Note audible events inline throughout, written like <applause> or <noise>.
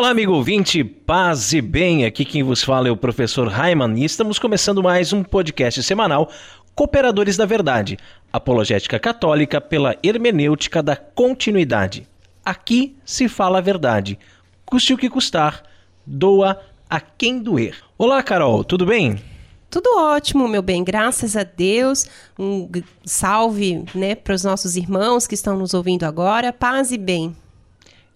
Olá, amigo ouvinte, paz e bem. Aqui quem vos fala é o professor Raiman e estamos começando mais um podcast semanal Cooperadores da Verdade, apologética católica pela hermenêutica da continuidade. Aqui se fala a verdade, custe o que custar, doa a quem doer. Olá, Carol, tudo bem? Tudo ótimo, meu bem, graças a Deus. Um salve né, para os nossos irmãos que estão nos ouvindo agora. Paz e bem.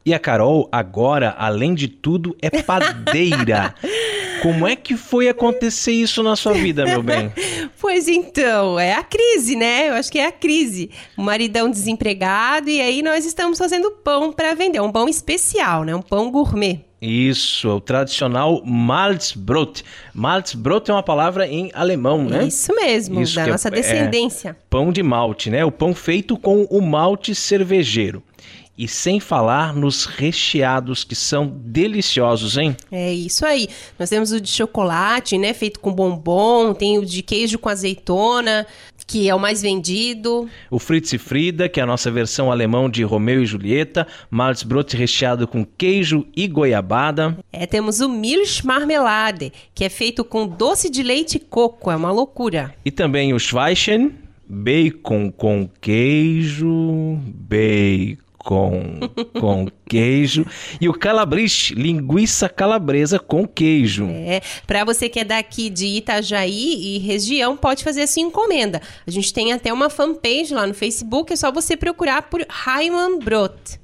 E a Carol, agora, além de tudo, é padeira. <laughs> Como é que foi acontecer isso na sua vida, meu bem? <laughs> pois então, é a crise, né? Eu acho que é a crise. O maridão desempregado e aí nós estamos fazendo pão para vender, um pão especial, né? Um pão gourmet. Isso, o tradicional Malzbrot. Malzbrot é uma palavra em alemão, né? Isso mesmo, Isso da é nossa é, descendência. É pão de malte, né? O pão feito com o malte cervejeiro. E sem falar nos recheados que são deliciosos, hein? É isso aí. Nós temos o de chocolate, né, feito com bombom, tem o de queijo com azeitona, que é o mais vendido. O Fritz e Frida, que é a nossa versão alemão de Romeu e Julieta, Malzbrot recheado com queijo e goiabada. É, temos o Milch Marmelade, que é feito com doce de leite e coco, é uma loucura. E também o Schweichen, bacon com queijo, bacon com, com queijo. E o calabriste, linguiça calabresa com queijo. É, para você que é daqui de Itajaí e região, pode fazer a sua encomenda. A gente tem até uma fanpage lá no Facebook, é só você procurar por Raiman Brot.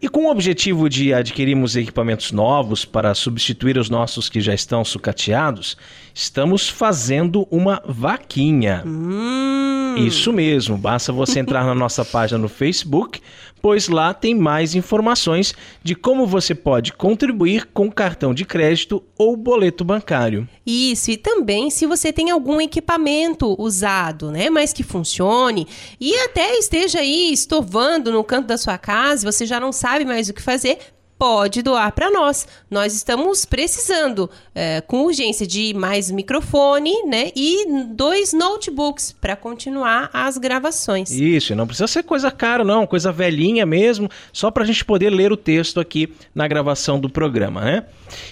E com o objetivo de adquirirmos equipamentos novos para substituir os nossos que já estão sucateados, estamos fazendo uma vaquinha. Hum. Isso mesmo, basta você entrar na nossa página no Facebook, pois lá tem mais informações de como você pode contribuir com cartão de crédito ou boleto bancário. Isso, e também se você tem algum equipamento usado, né, mas que funcione e até esteja aí estovando no canto da sua casa, você já não sabe mais o que fazer, pode doar para nós. Nós estamos precisando, é, com urgência, de mais microfone, né? E dois notebooks para continuar as gravações. Isso, não precisa ser coisa cara, não, coisa velhinha mesmo, só para a gente poder ler o texto aqui na gravação do programa, né?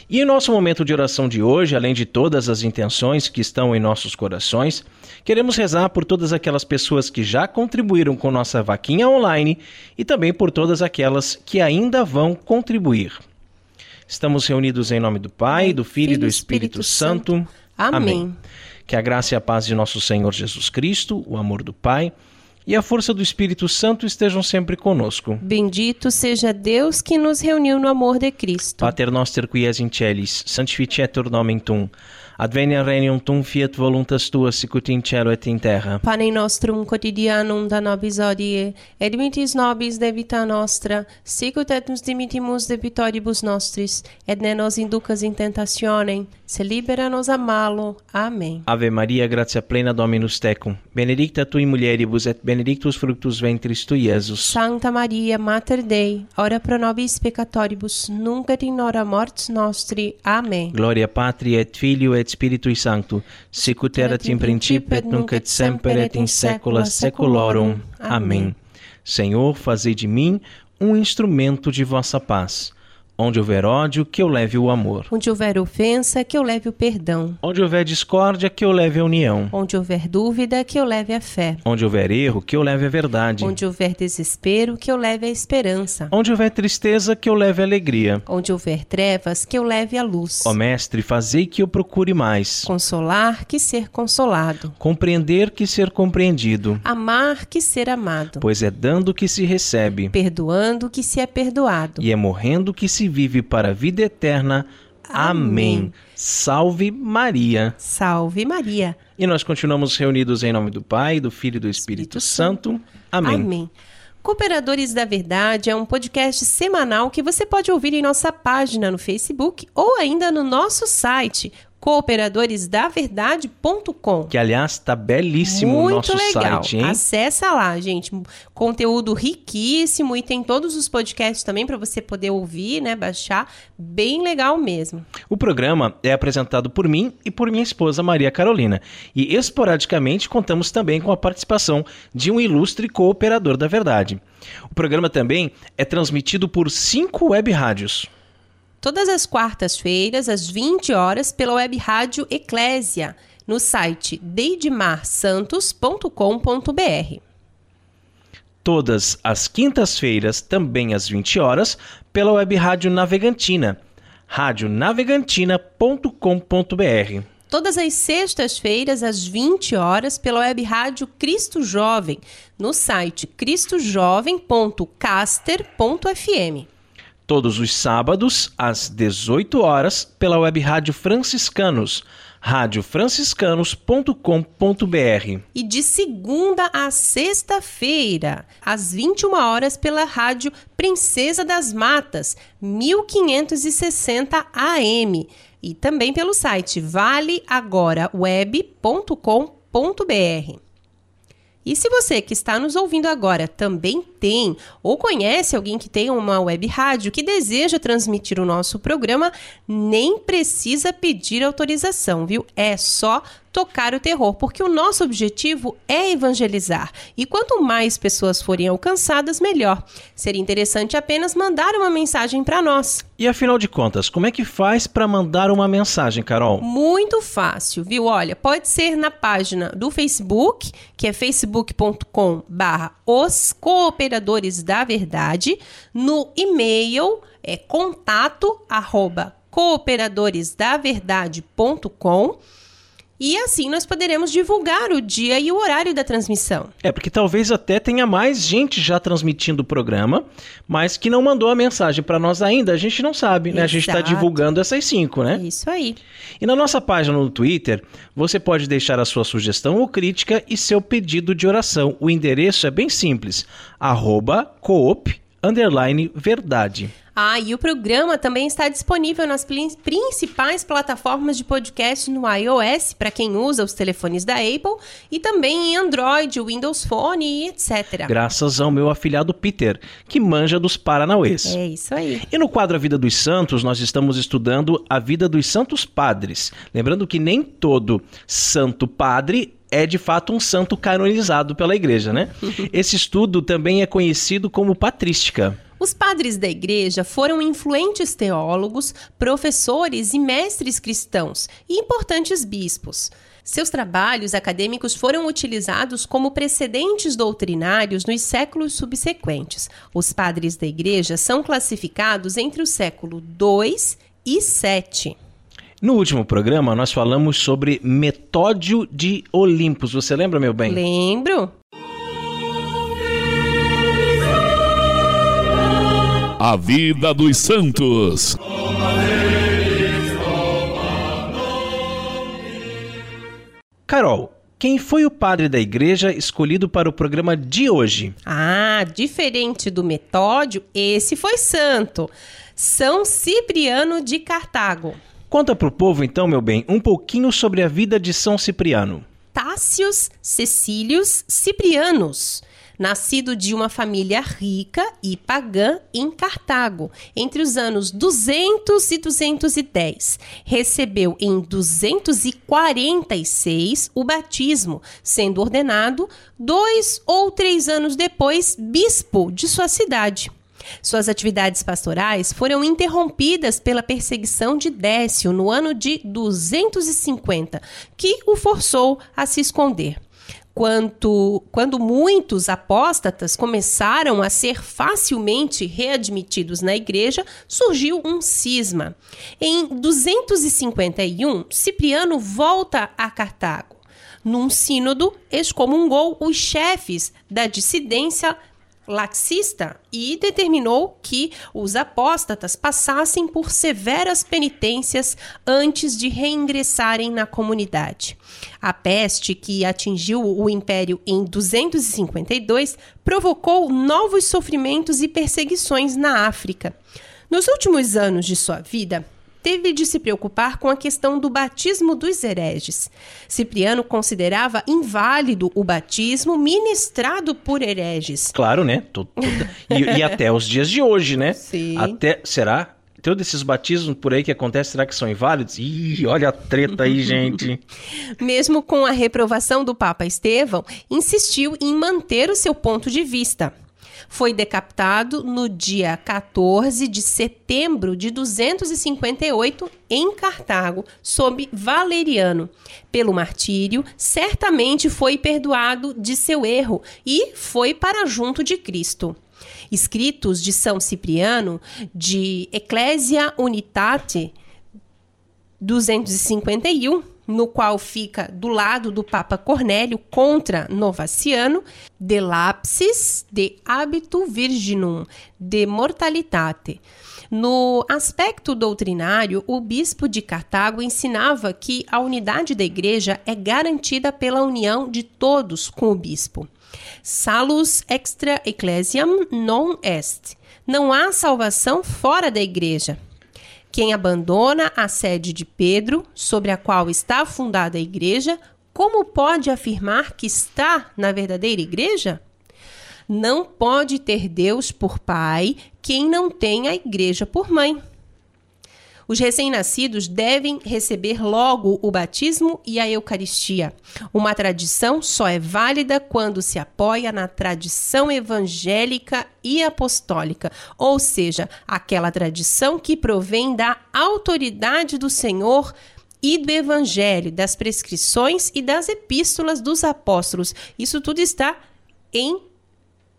E em nosso momento de oração de hoje, além de todas as intenções que estão em nossos corações, queremos rezar por todas aquelas pessoas que já contribuíram com nossa vaquinha online e também por todas aquelas que ainda vão contribuir. Estamos reunidos em nome do Pai, do Filho e do Espírito, Espírito Santo. Santo. Amém. Amém. Que a graça e a paz de nosso Senhor Jesus Cristo, o amor do Pai e a força do Espírito Santo estejam sempre conosco. Bendito seja Deus que nos reuniu no amor de Cristo. Pater noster qui es in celis, sanctificetur nomen tum. Advenia regnum tum fiat voluntas tua sicut in cielo et in terra. Pane nostrum quotidianum da nobis odie, et dimitis nobis debita nostra, sicut et nos dimittimus debitoribus nostris, et ne nos inducas in tentationem, se libera nos a malo. Amém. Ave Maria, gratia plena Dominus tecum, benedicta tui mulieribus et benedictus fructus ventris tui, Iesus. Santa Maria, Mater Dei, ora pro nobis peccatoribus, nunc et in hora mortis nostri. Amém. Gloria Patri et Filio et Spiritui Sancto, sicut erat in principio et nunc et semper et in saecula saeculorum. Amém. Senhor, fazei de mim um instrumento de vossa paz Onde houver ódio, que eu leve o amor. Onde houver ofensa, que eu leve o perdão. Onde houver discórdia, que eu leve a união. Onde houver dúvida, que eu leve a fé. Onde houver erro, que eu leve a verdade. Onde houver desespero, que eu leve a esperança. Onde houver tristeza, que eu leve a alegria. Onde houver trevas, que eu leve a luz. Ó Mestre, fazei que eu procure mais. Consolar, que ser consolado. Compreender, que ser compreendido. Amar, que ser amado. Pois é dando que se recebe. Perdoando, que se é perdoado. E é morrendo que se vive para a vida eterna. Amém. Amém. Salve Maria. Salve Maria. E nós continuamos reunidos em nome do Pai, do Filho e do Espírito, Espírito Santo. Amém. Amém. Cooperadores da Verdade é um podcast semanal que você pode ouvir em nossa página no Facebook ou ainda no nosso site cooperadoresdaverdade.com. Que, aliás, está belíssimo Muito o nosso legal. site, hein? Acessa lá, gente. Conteúdo riquíssimo e tem todos os podcasts também para você poder ouvir, né, baixar. Bem legal mesmo. O programa é apresentado por mim e por minha esposa Maria Carolina. E esporadicamente contamos também com a participação de um ilustre cooperador da verdade. O programa também é transmitido por cinco web rádios. Todas as quartas-feiras, às 20 horas, pela web rádio Eclésia, no site deidmarsantos.com.br. Todas as quintas-feiras, também às 20 horas, pela web rádio Navegantina, radionavegantina.com.br. Todas as sextas-feiras, às 20 horas, pela web rádio Cristo Jovem, no site cristojovem.caster.fm. Todos os sábados, às 18 horas, pela web rádio Franciscanos, radiofranciscanos.com.br. E de segunda a sexta-feira, às 21 horas, pela rádio Princesa das Matas, 1560 AM. E também pelo site valeagora.web.com.br. E se você que está nos ouvindo agora também tem ou conhece alguém que tem uma web rádio que deseja transmitir o nosso programa, nem precisa pedir autorização, viu? É só tocar o terror, porque o nosso objetivo é evangelizar. E quanto mais pessoas forem alcançadas, melhor. Seria interessante apenas mandar uma mensagem para nós. E afinal de contas, como é que faz para mandar uma mensagem, Carol? Muito fácil, viu? Olha, pode ser na página do Facebook, que é facebook.com/barra os cooperadores da verdade, no e-mail é contato arroba cooperadoresdaverdade.com e assim nós poderemos divulgar o dia e o horário da transmissão. É, porque talvez até tenha mais gente já transmitindo o programa, mas que não mandou a mensagem para nós ainda, a gente não sabe, né? A gente está Exato. divulgando essas cinco, né? Isso aí. E na nossa página no Twitter, você pode deixar a sua sugestão ou crítica e seu pedido de oração. O endereço é bem simples, arroba coop, underline, verdade. Ah, e o programa também está disponível nas prin- principais plataformas de podcast no iOS, para quem usa os telefones da Apple, e também em Android, Windows Phone e etc. Graças ao meu afilhado Peter, que manja dos Paranauês. É isso aí. E no quadro A Vida dos Santos, nós estamos estudando a vida dos santos padres. Lembrando que nem todo santo padre é de fato um santo canonizado pela igreja, né? <laughs> Esse estudo também é conhecido como patrística. Os padres da igreja foram influentes teólogos, professores e mestres cristãos e importantes bispos. Seus trabalhos acadêmicos foram utilizados como precedentes doutrinários nos séculos subsequentes. Os padres da igreja são classificados entre o século II e VII. No último programa, nós falamos sobre Metódio de Olimpos. Você lembra, meu bem? Lembro? A vida dos santos. Carol, quem foi o padre da igreja escolhido para o programa de hoje? Ah, diferente do Metódio, esse foi santo. São Cipriano de Cartago. Conta pro povo, então, meu bem, um pouquinho sobre a vida de São Cipriano. Tácios Cecílios Ciprianos, nascido de uma família rica e pagã em Cartago, entre os anos 200 e 210. Recebeu em 246 o batismo, sendo ordenado dois ou três anos depois bispo de sua cidade. Suas atividades pastorais foram interrompidas pela perseguição de Décio no ano de 250, que o forçou a se esconder. Quanto, quando muitos apóstatas começaram a ser facilmente readmitidos na igreja, surgiu um cisma. Em 251, Cipriano volta a Cartago. Num sínodo, excomungou os chefes da dissidência laxista e determinou que os apóstatas passassem por severas penitências antes de reingressarem na comunidade. A peste que atingiu o império em 252 provocou novos sofrimentos e perseguições na África. Nos últimos anos de sua vida, teve de se preocupar com a questão do batismo dos hereges. Cipriano considerava inválido o batismo ministrado por hereges. Claro, né? E, e até os dias de hoje, né? Sim. Até, será? todos esses batismos por aí que acontecem, será que são inválidos? Ih, olha a treta aí, <laughs> gente. Mesmo com a reprovação do Papa Estevão, insistiu em manter o seu ponto de vista. Foi decapitado no dia 14 de setembro de 258 em Cartago, sob Valeriano. Pelo martírio, certamente foi perdoado de seu erro e foi para junto de Cristo. Escritos de São Cipriano, de Ecclesia Unitate 251, no qual fica do lado do Papa Cornélio contra Novaciano, de lapsis de habitu virginum, de mortalitate. No aspecto doutrinário, o bispo de Cartago ensinava que a unidade da igreja é garantida pela união de todos com o bispo. Salus extra ecclesiam non est. Não há salvação fora da igreja. Quem abandona a sede de Pedro, sobre a qual está fundada a igreja, como pode afirmar que está na verdadeira igreja? Não pode ter Deus por pai quem não tem a igreja por mãe. Os recém-nascidos devem receber logo o batismo e a Eucaristia. Uma tradição só é válida quando se apoia na tradição evangélica e apostólica, ou seja, aquela tradição que provém da autoridade do Senhor e do Evangelho, das prescrições e das epístolas dos apóstolos. Isso tudo está em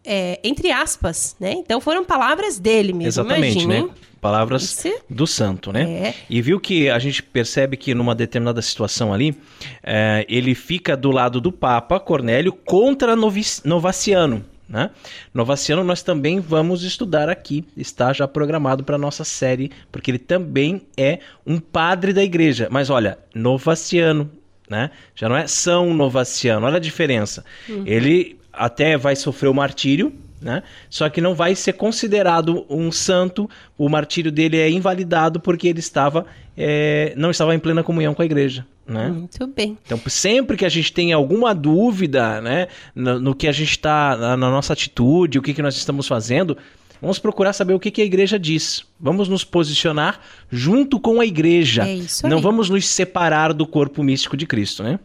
é, entre aspas, né? Então foram palavras dele mesmo. Exatamente, né? Palavras do santo, né? É. E viu que a gente percebe que numa determinada situação ali, é, ele fica do lado do Papa Cornélio contra Novic Novaciano. Né? Novaciano nós também vamos estudar aqui, está já programado para nossa série, porque ele também é um padre da igreja. Mas olha, Novaciano, né? Já não é São Novaciano, olha a diferença. Uhum. Ele até vai sofrer o martírio, né? Só que não vai ser considerado um santo. O martírio dele é invalidado porque ele estava é, não estava em plena comunhão com a igreja. Né? Muito bem. Então, sempre que a gente tem alguma dúvida né, no, no que a gente está, na, na, nossa atitude, o que, que nós estamos fazendo, vamos procurar saber o que, que a igreja diz. Vamos nos posicionar junto com a igreja. É isso aí. Não vamos nos separar do corpo místico de Cristo, né?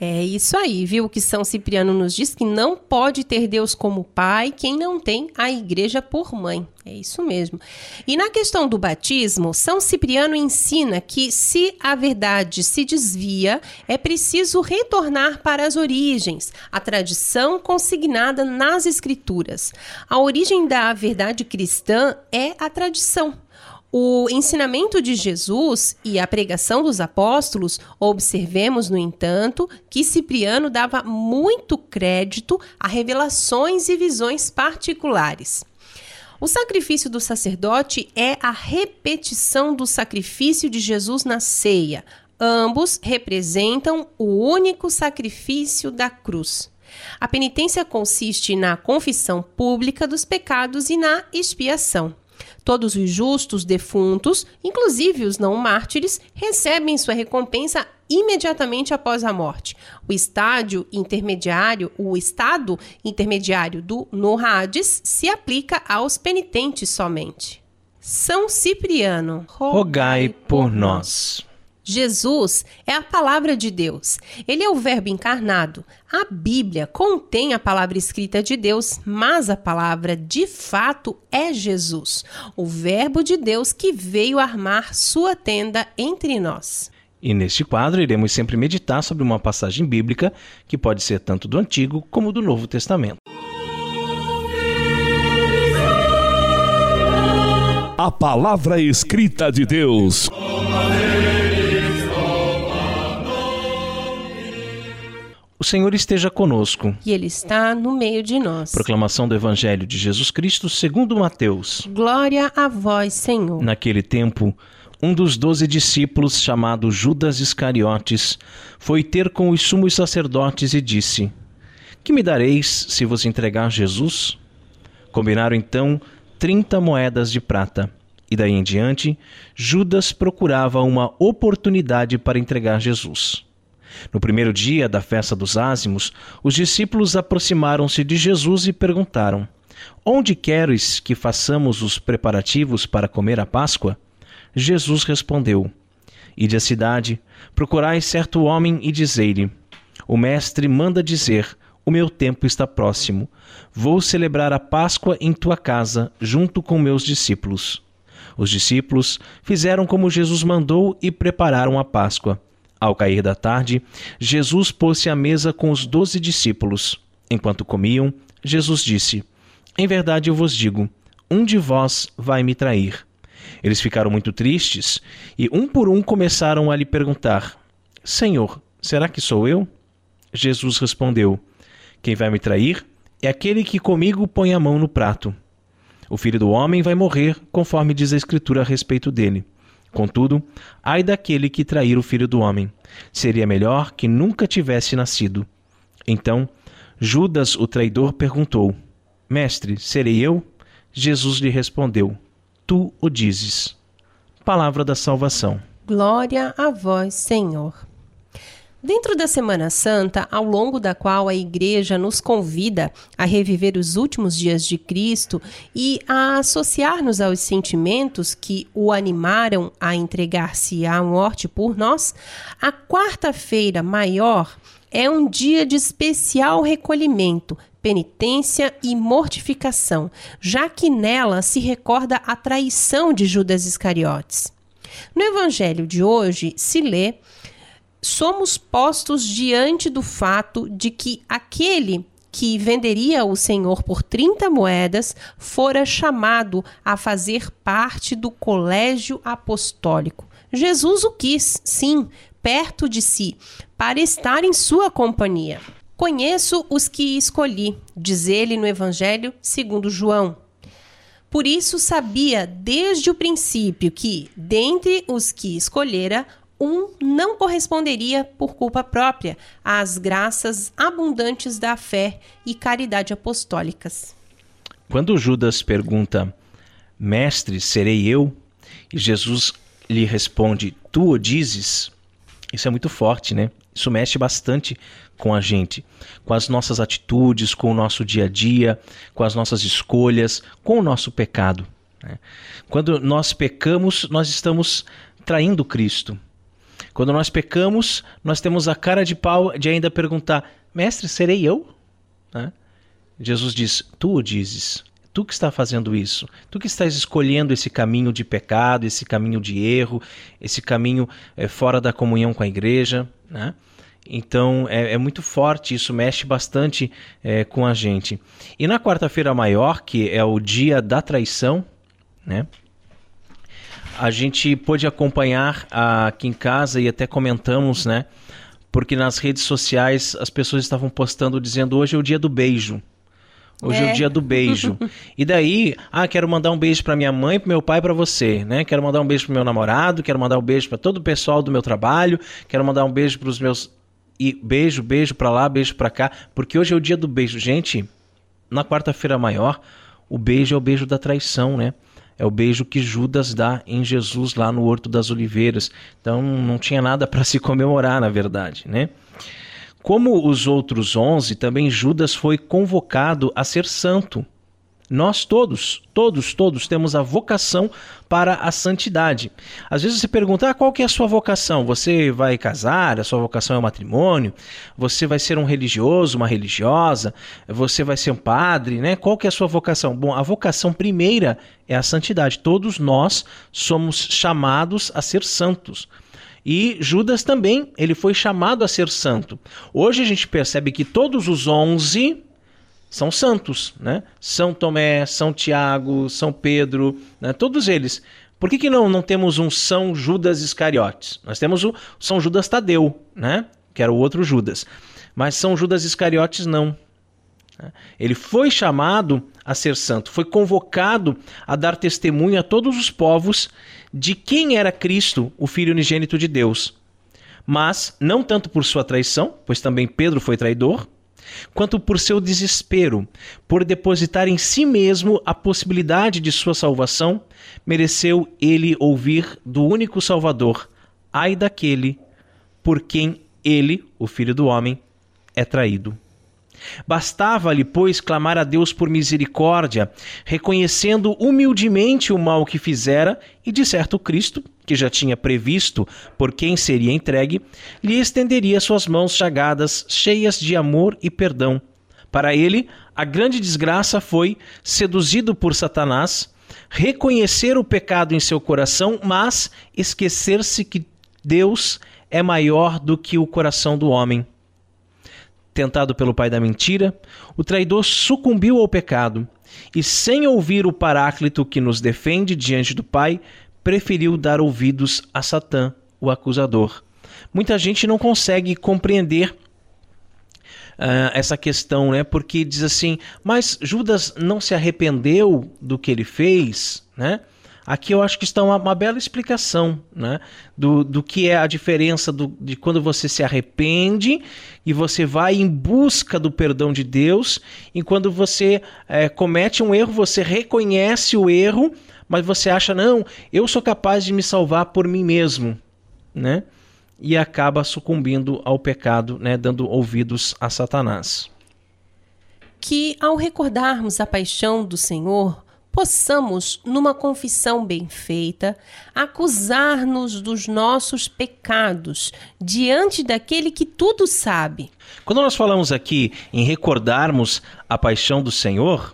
É isso aí, viu? Que São Cipriano nos diz que não pode ter Deus como pai quem não tem a igreja por mãe. É isso mesmo. E na questão do batismo, São Cipriano ensina que se a verdade se desvia, é preciso retornar para as origens, a tradição consignada nas escrituras. A origem da verdade cristã é a tradição. O ensinamento de Jesus e a pregação dos apóstolos, observemos, no entanto, que Cipriano dava muito crédito a revelações e visões particulares. O sacrifício do sacerdote é a repetição do sacrifício de Jesus na ceia. Ambos representam o único sacrifício da cruz. A penitência consiste na confissão pública dos pecados e na expiação. Todos os justos defuntos, inclusive os não mártires, recebem sua recompensa imediatamente após a morte. O estádio intermediário, o estado intermediário do no Hades se aplica aos penitentes somente. São Cipriano, rogai por nós. Jesus é a palavra de Deus. Ele é o Verbo encarnado. A Bíblia contém a palavra escrita de Deus, mas a palavra de fato é Jesus, o Verbo de Deus que veio armar sua tenda entre nós. E neste quadro iremos sempre meditar sobre uma passagem bíblica que pode ser tanto do Antigo como do Novo Testamento. A palavra escrita de Deus. O Senhor esteja conosco. E Ele está no meio de nós. Proclamação do Evangelho de Jesus Cristo segundo Mateus. Glória a vós, Senhor. Naquele tempo, um dos doze discípulos, chamado Judas Iscariotes, foi ter com os sumos sacerdotes e disse: Que me dareis se vos entregar Jesus? Combinaram então trinta moedas de prata. E daí em diante, Judas procurava uma oportunidade para entregar Jesus. No primeiro dia da festa dos ázimos, os discípulos aproximaram-se de Jesus e perguntaram: Onde queres que façamos os preparativos para comer a Páscoa? Jesus respondeu: Ide à cidade, procurai certo homem e dizei-lhe: O mestre manda dizer: O meu tempo está próximo. Vou celebrar a Páscoa em tua casa, junto com meus discípulos. Os discípulos fizeram como Jesus mandou e prepararam a Páscoa. Ao cair da tarde, Jesus pôs-se à mesa com os doze discípulos. Enquanto comiam, Jesus disse: Em verdade eu vos digo, um de vós vai me trair. Eles ficaram muito tristes e, um por um, começaram a lhe perguntar: Senhor, será que sou eu? Jesus respondeu: Quem vai me trair é aquele que comigo põe a mão no prato. O filho do homem vai morrer, conforme diz a Escritura a respeito dele. Contudo, ai daquele que trair o filho do homem. Seria melhor que nunca tivesse nascido. Então, Judas, o traidor, perguntou: Mestre, serei eu? Jesus lhe respondeu: Tu o dizes. Palavra da salvação. Glória a vós, Senhor. Dentro da Semana Santa, ao longo da qual a Igreja nos convida a reviver os últimos dias de Cristo e a associar-nos aos sentimentos que o animaram a entregar-se à morte por nós, a quarta-feira maior é um dia de especial recolhimento, penitência e mortificação, já que nela se recorda a traição de Judas Iscariotes. No Evangelho de hoje se lê somos postos diante do fato de que aquele que venderia o Senhor por 30 moedas fora chamado a fazer parte do colégio apostólico. Jesus o quis, sim, perto de si, para estar em sua companhia. Conheço os que escolhi, diz ele no Evangelho segundo João. Por isso sabia desde o princípio que, dentre os que escolhera, um não corresponderia por culpa própria às graças abundantes da fé e caridade apostólicas. Quando Judas pergunta, Mestre, serei eu? E Jesus lhe responde, Tu o dizes? Isso é muito forte, né? Isso mexe bastante com a gente, com as nossas atitudes, com o nosso dia a dia, com as nossas escolhas, com o nosso pecado. Né? Quando nós pecamos, nós estamos traindo Cristo. Quando nós pecamos, nós temos a cara de pau de ainda perguntar: Mestre, serei eu? Né? Jesus diz: Tu o dizes. Tu que está fazendo isso, tu que estás escolhendo esse caminho de pecado, esse caminho de erro, esse caminho é, fora da comunhão com a igreja, né? Então é, é, muito forte, isso mexe bastante é, com a gente. E na quarta-feira maior, que é o dia da traição, né? A gente pôde acompanhar aqui em casa e até comentamos, né? Porque nas redes sociais as pessoas estavam postando dizendo hoje é o dia do beijo. Hoje é, é o dia do beijo. <laughs> e daí, ah, quero mandar um beijo para minha mãe, para meu pai, para você, né? Quero mandar um beijo pro meu namorado, quero mandar um beijo para todo o pessoal do meu trabalho, quero mandar um beijo para os meus e beijo, beijo para lá, beijo para cá, porque hoje é o dia do beijo. Gente, na quarta-feira maior, o beijo é o beijo da traição, né? É o beijo que Judas dá em Jesus lá no Horto das Oliveiras. Então não tinha nada para se comemorar, na verdade, né? Como os outros onze, também Judas foi convocado a ser santo. Nós todos, todos, todos temos a vocação para a santidade. Às vezes você pergunta: ah, qual que é a sua vocação? Você vai casar? A sua vocação é o matrimônio? Você vai ser um religioso, uma religiosa? Você vai ser um padre, né? Qual que é a sua vocação? Bom, a vocação primeira é a santidade. Todos nós somos chamados a ser santos. E Judas também, ele foi chamado a ser santo. Hoje a gente percebe que todos os onze são santos, né? São Tomé, São Tiago, São Pedro, né? todos eles. Por que, que não, não temos um São Judas Iscariotes? Nós temos o São Judas Tadeu, né? Que era o outro Judas. Mas São Judas Iscariotes não. Ele foi chamado a ser santo, foi convocado a dar testemunho a todos os povos de quem era Cristo, o Filho unigênito de Deus. Mas não tanto por sua traição, pois também Pedro foi traidor, quanto por seu desespero, por depositar em si mesmo a possibilidade de sua salvação, mereceu ele ouvir do único Salvador: ai daquele por quem ele, o Filho do Homem, é traído. Bastava-lhe, pois, clamar a Deus por misericórdia, reconhecendo humildemente o mal que fizera, e de certo Cristo, que já tinha previsto por quem seria entregue, lhe estenderia suas mãos chagadas, cheias de amor e perdão. Para ele, a grande desgraça foi, seduzido por Satanás, reconhecer o pecado em seu coração, mas esquecer-se que Deus é maior do que o coração do homem tentado pelo pai da mentira, o traidor sucumbiu ao pecado e, sem ouvir o Paráclito que nos defende diante do Pai, preferiu dar ouvidos a Satã, o acusador. Muita gente não consegue compreender uh, essa questão, né? Porque diz assim, mas Judas não se arrependeu do que ele fez, né? Aqui eu acho que está uma, uma bela explicação né, do, do que é a diferença do, de quando você se arrepende e você vai em busca do perdão de Deus, e quando você é, comete um erro, você reconhece o erro, mas você acha, não, eu sou capaz de me salvar por mim mesmo, né? E acaba sucumbindo ao pecado, né, dando ouvidos a Satanás. Que ao recordarmos a paixão do Senhor, possamos, numa confissão bem feita, acusar-nos dos nossos pecados diante daquele que tudo sabe. Quando nós falamos aqui em recordarmos a paixão do Senhor,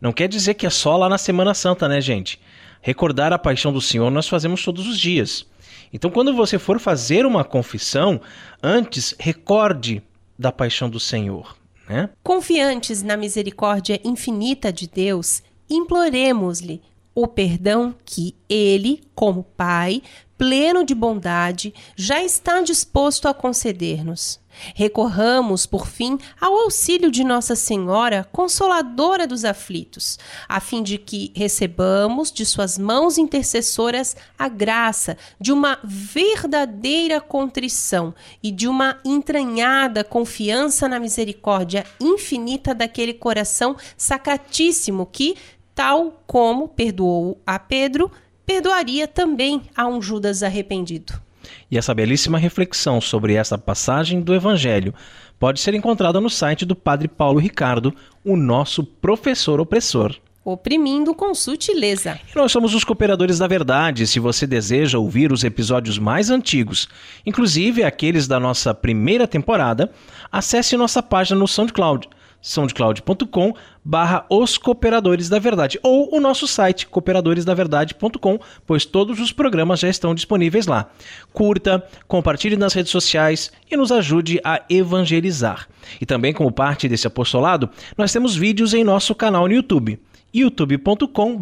não quer dizer que é só lá na Semana Santa, né, gente? Recordar a paixão do Senhor nós fazemos todos os dias. Então, quando você for fazer uma confissão, antes recorde da paixão do Senhor. Né? Confiantes na misericórdia infinita de Deus, imploremos-lhe o perdão que ele, como Pai, pleno de bondade, já está disposto a conceder-nos. Recorramos, por fim, ao auxílio de Nossa Senhora, Consoladora dos aflitos, a fim de que recebamos de Suas mãos intercessoras a graça de uma verdadeira contrição e de uma entranhada confiança na misericórdia infinita daquele coração sacratíssimo que, tal como perdoou a Pedro, perdoaria também a um Judas arrependido. E essa belíssima reflexão sobre essa passagem do Evangelho pode ser encontrada no site do Padre Paulo Ricardo, o nosso professor opressor. Oprimindo com sutileza. E nós somos os Cooperadores da Verdade. Se você deseja ouvir os episódios mais antigos, inclusive aqueles da nossa primeira temporada, acesse nossa página no SoundCloud soundcloud.com barra os cooperadores da verdade ou o nosso site cooperadoresdaverdade.com, pois todos os programas já estão disponíveis lá. Curta, compartilhe nas redes sociais e nos ajude a evangelizar. E também como parte desse apostolado, nós temos vídeos em nosso canal no YouTube youtube.com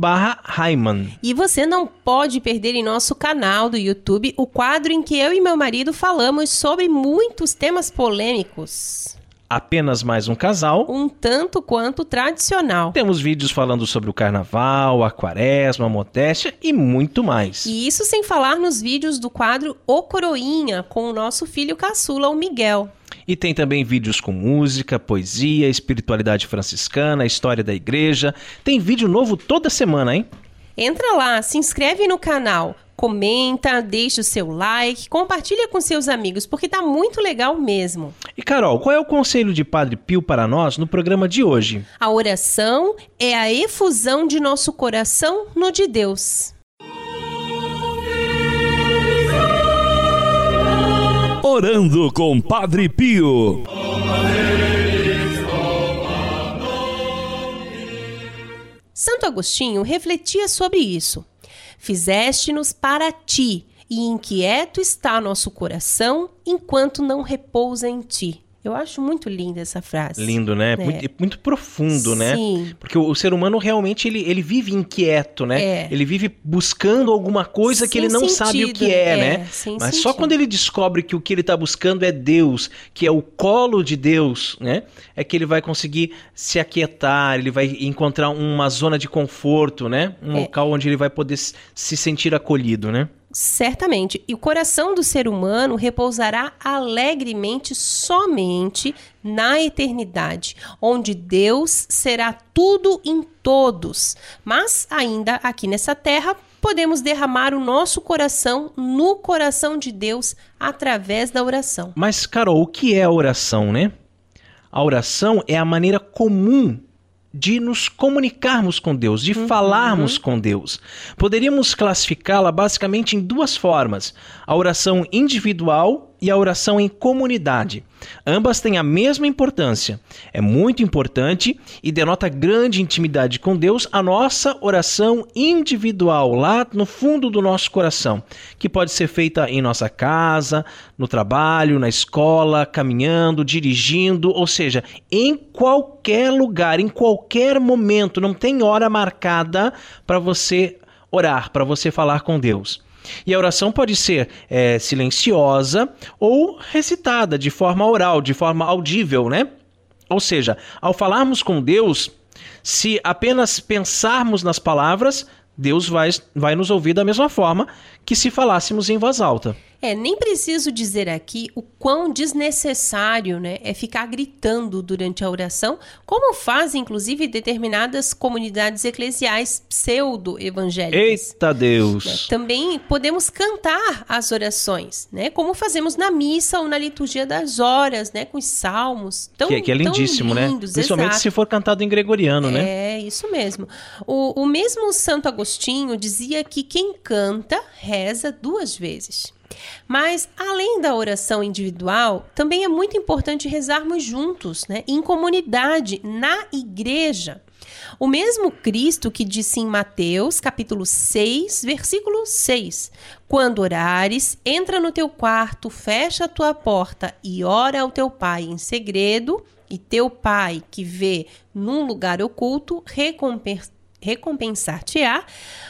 E você não pode perder em nosso canal do YouTube o quadro em que eu e meu marido falamos sobre muitos temas polêmicos apenas mais um casal. Um tanto quanto tradicional. Temos vídeos falando sobre o carnaval, a quaresma, a modéstia e muito mais. E isso sem falar nos vídeos do quadro O Coroinha, com o nosso filho caçula, o Miguel. E tem também vídeos com música, poesia, espiritualidade franciscana, história da igreja. Tem vídeo novo toda semana, hein? Entra lá, se inscreve no canal, comenta, deixa o seu like, compartilha com seus amigos, porque tá muito legal mesmo. E Carol, qual é o conselho de Padre Pio para nós no programa de hoje? A oração é a efusão de nosso coração no de Deus. Orando com Padre Pio. Santo Agostinho refletia sobre isso. Fizeste-nos para ti, e inquieto está nosso coração enquanto não repousa em ti. Eu acho muito linda essa frase. Lindo, né? É. Muito, muito profundo, né? Sim. Porque o, o ser humano realmente ele, ele vive inquieto, né? É. Ele vive buscando alguma coisa que Sem ele não sabe o sentido, que é, é, né? sem Mas só sentido. quando ele descobre que o que ele está buscando é Deus, que é o colo de Deus, né? É que ele vai conseguir se aquietar, ele vai encontrar uma zona de conforto, né? Um É. local onde ele vai poder se sentir acolhido, né? Certamente. E o coração do ser humano repousará alegremente somente na eternidade, onde Deus será tudo em todos. Mas ainda aqui nessa terra, podemos derramar o nosso coração no coração de Deus através da oração. Mas, Carol, o que é a oração, né? A oração é a maneira comum de nos comunicarmos com Deus, de falarmos com Deus. Poderíamos classificá-la basicamente em duas formas: a oração individual e a oração em comunidade. Ambas têm a mesma importância. É muito importante e denota grande intimidade com Deus a nossa oração individual, lá no fundo do nosso coração, que pode ser feita em nossa casa, no trabalho, na escola, caminhando, dirigindo, ou seja, em qualquer lugar, em qualquer momento, não tem hora marcada para você orar, para você falar com Deus. E a oração pode ser é, silenciosa ou recitada de forma oral, de forma audível, né? Ou seja, ao falarmos com Deus, se apenas pensarmos nas palavras, Deus vai, vai nos ouvir da mesma forma que se falássemos em voz alta. É, nem preciso dizer aqui o quão desnecessário né, é ficar gritando durante a oração, como fazem, inclusive, determinadas comunidades eclesiais pseudo-evangélicas. Eita Deus! Também podemos cantar as orações, né? Como fazemos na missa ou na liturgia das horas, né? Com os salmos. Tão, Que, que é lindíssimo, né? lindos, Principalmente exato. se for cantado em gregoriano, né? É, isso mesmo. O, o mesmo Santo Agostinho dizia que quem canta reza duas vezes. Mas, além da oração individual, também é muito importante rezarmos juntos, né? em comunidade, na igreja. O mesmo Cristo que disse em Mateus, capítulo 6, versículo 6: Quando orares, entra no teu quarto, fecha a tua porta e ora ao teu pai em segredo, e teu pai que vê num lugar oculto recompensa recompensar-te-á,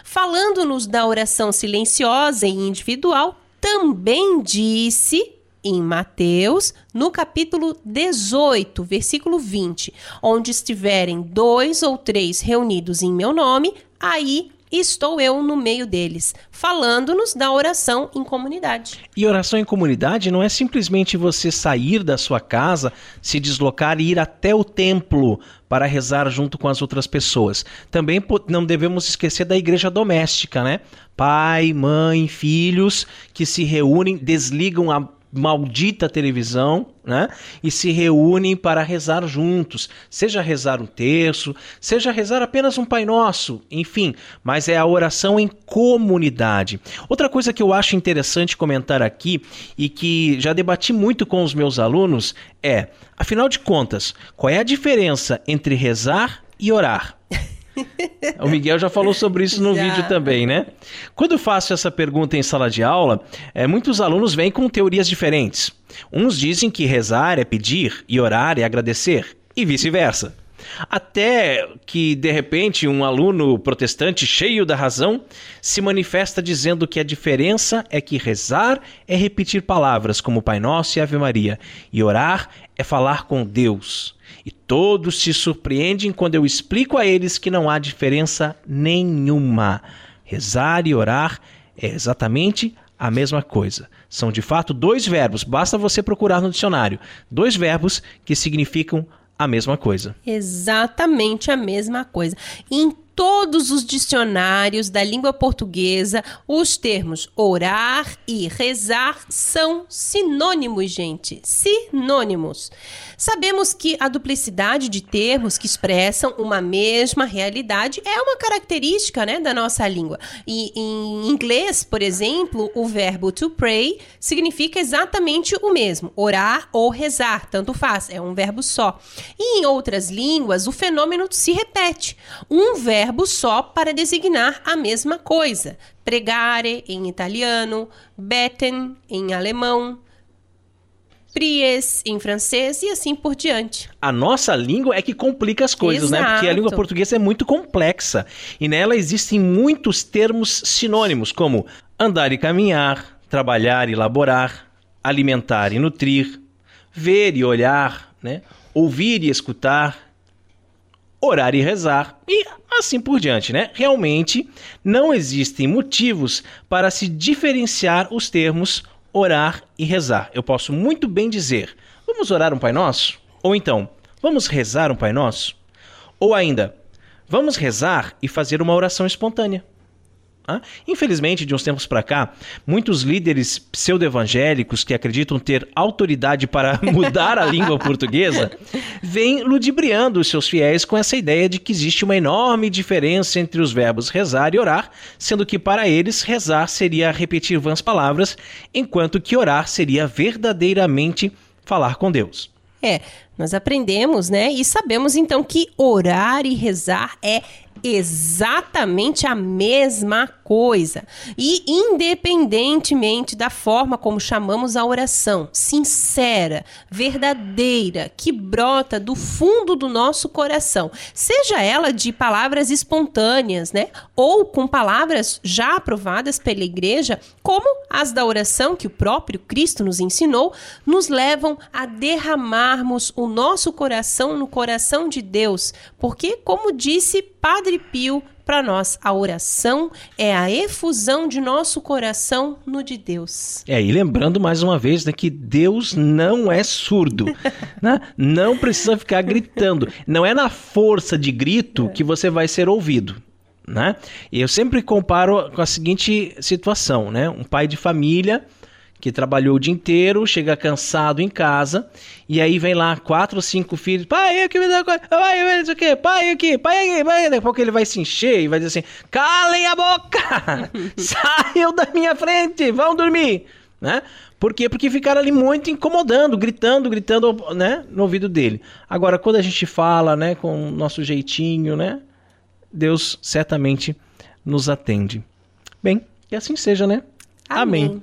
falando-nos da oração silenciosa e individual, também disse em Mateus, no capítulo 18, versículo 20, onde estiverem dois ou três reunidos em meu nome, aí estou eu no meio deles, falando-nos da oração em comunidade. E oração em comunidade não é simplesmente você sair da sua casa, se deslocar e ir até o templo para rezar junto com as outras pessoas. Também não devemos esquecer da igreja doméstica, né? Pai, mãe, filhos que se reúnem, desligam a maldita televisão, né? E se reúnem para rezar juntos, seja rezar um terço, seja rezar apenas um Pai Nosso, enfim, mas é a oração em comunidade. Outra coisa que eu acho interessante comentar aqui e que já debati muito com os meus alunos é, afinal de contas, qual é a diferença entre rezar e orar? <laughs> O Miguel já falou sobre isso no <laughs> Já. vídeo também, né? Quando eu faço essa pergunta em sala de aula, eh, muitos alunos vêm com teorias diferentes. Uns dizem que rezar é pedir e orar é agradecer, e vice-versa. Até que, de repente, um aluno protestante cheio da razão se manifesta dizendo que a diferença é que rezar é repetir palavras como Pai Nosso e Ave Maria, e orar é falar com Deus. E todos se surpreendem quando eu explico a eles que não há diferença nenhuma. Rezar e orar é exatamente a mesma coisa. São de fato dois verbos, basta você procurar no dicionário. Dois verbos que significam a mesma coisa. Exatamente a mesma coisa. Todos os dicionários da língua portuguesa, os termos orar e rezar são sinônimos, gente. Sinônimos. Sabemos que a duplicidade de termos que expressam uma mesma realidade é uma característica né, da nossa língua. E em inglês, por exemplo, o verbo to pray significa exatamente o mesmo: orar ou rezar, tanto faz, é um verbo só. E em outras línguas, o fenômeno se repete: um verbo só para designar a mesma coisa. Pregare em italiano, beten em alemão, pries em francês e assim por diante. A nossa língua é que complica as coisas, né? Porque a língua Exato. portuguesa é muito complexa e nela existem muitos termos sinônimos, como andar e caminhar, trabalhar e laborar, alimentar e nutrir, ver e olhar, né? Ouvir e escutar, orar e rezar e assim por diante, né? Realmente não existem motivos para se diferenciar os termos orar e rezar. Eu posso muito bem dizer: vamos orar um Pai Nosso? Ou então, vamos rezar um Pai Nosso? Ou ainda, vamos rezar e fazer uma oração espontânea. Infelizmente, de uns tempos para cá, muitos líderes pseudo-evangélicos que acreditam ter autoridade para <laughs> mudar a língua portuguesa vêm ludibriando os seus fiéis com essa ideia de que existe uma enorme diferença entre os verbos rezar e orar, sendo que para eles rezar seria repetir vãs palavras, enquanto que orar seria verdadeiramente falar com Deus. É, nós aprendemos, né? E sabemos então que orar e rezar é exatamente a mesma coisa. E independentemente da forma como chamamos a oração, sincera, verdadeira, que brota do fundo do nosso coração, seja ela de palavras espontâneas, né? Ou com palavras já aprovadas pela igreja, como as da oração que o próprio Cristo nos ensinou, nos levam a derramarmos o nosso coração no coração de Deus, porque, como disse Padre Pio para nós, a oração é a efusão de nosso coração no de Deus. É, e lembrando mais uma vez né, que Deus não é surdo, <laughs> né? não precisa ficar gritando. Não é na força de grito que você vai ser ouvido. Né? E eu sempre comparo com a seguinte situação, né? Um pai de família que trabalhou o dia inteiro, chega cansado em casa, e aí vem lá quatro ou cinco filhos, pai, aqui me dá coisa, pai, não sei o quê, pai, aqui, pai, aqui, pai, daqui a pouco ele vai se encher e vai dizer assim, calem a boca, <laughs> saiam da minha frente, vão dormir, né? Por quê? Porque ficaram ali muito incomodando, gritando, gritando, né, no ouvido dele. Agora, quando a gente fala, né, com o nosso jeitinho, né, Deus certamente nos atende. Bem, que assim seja, né? Amém.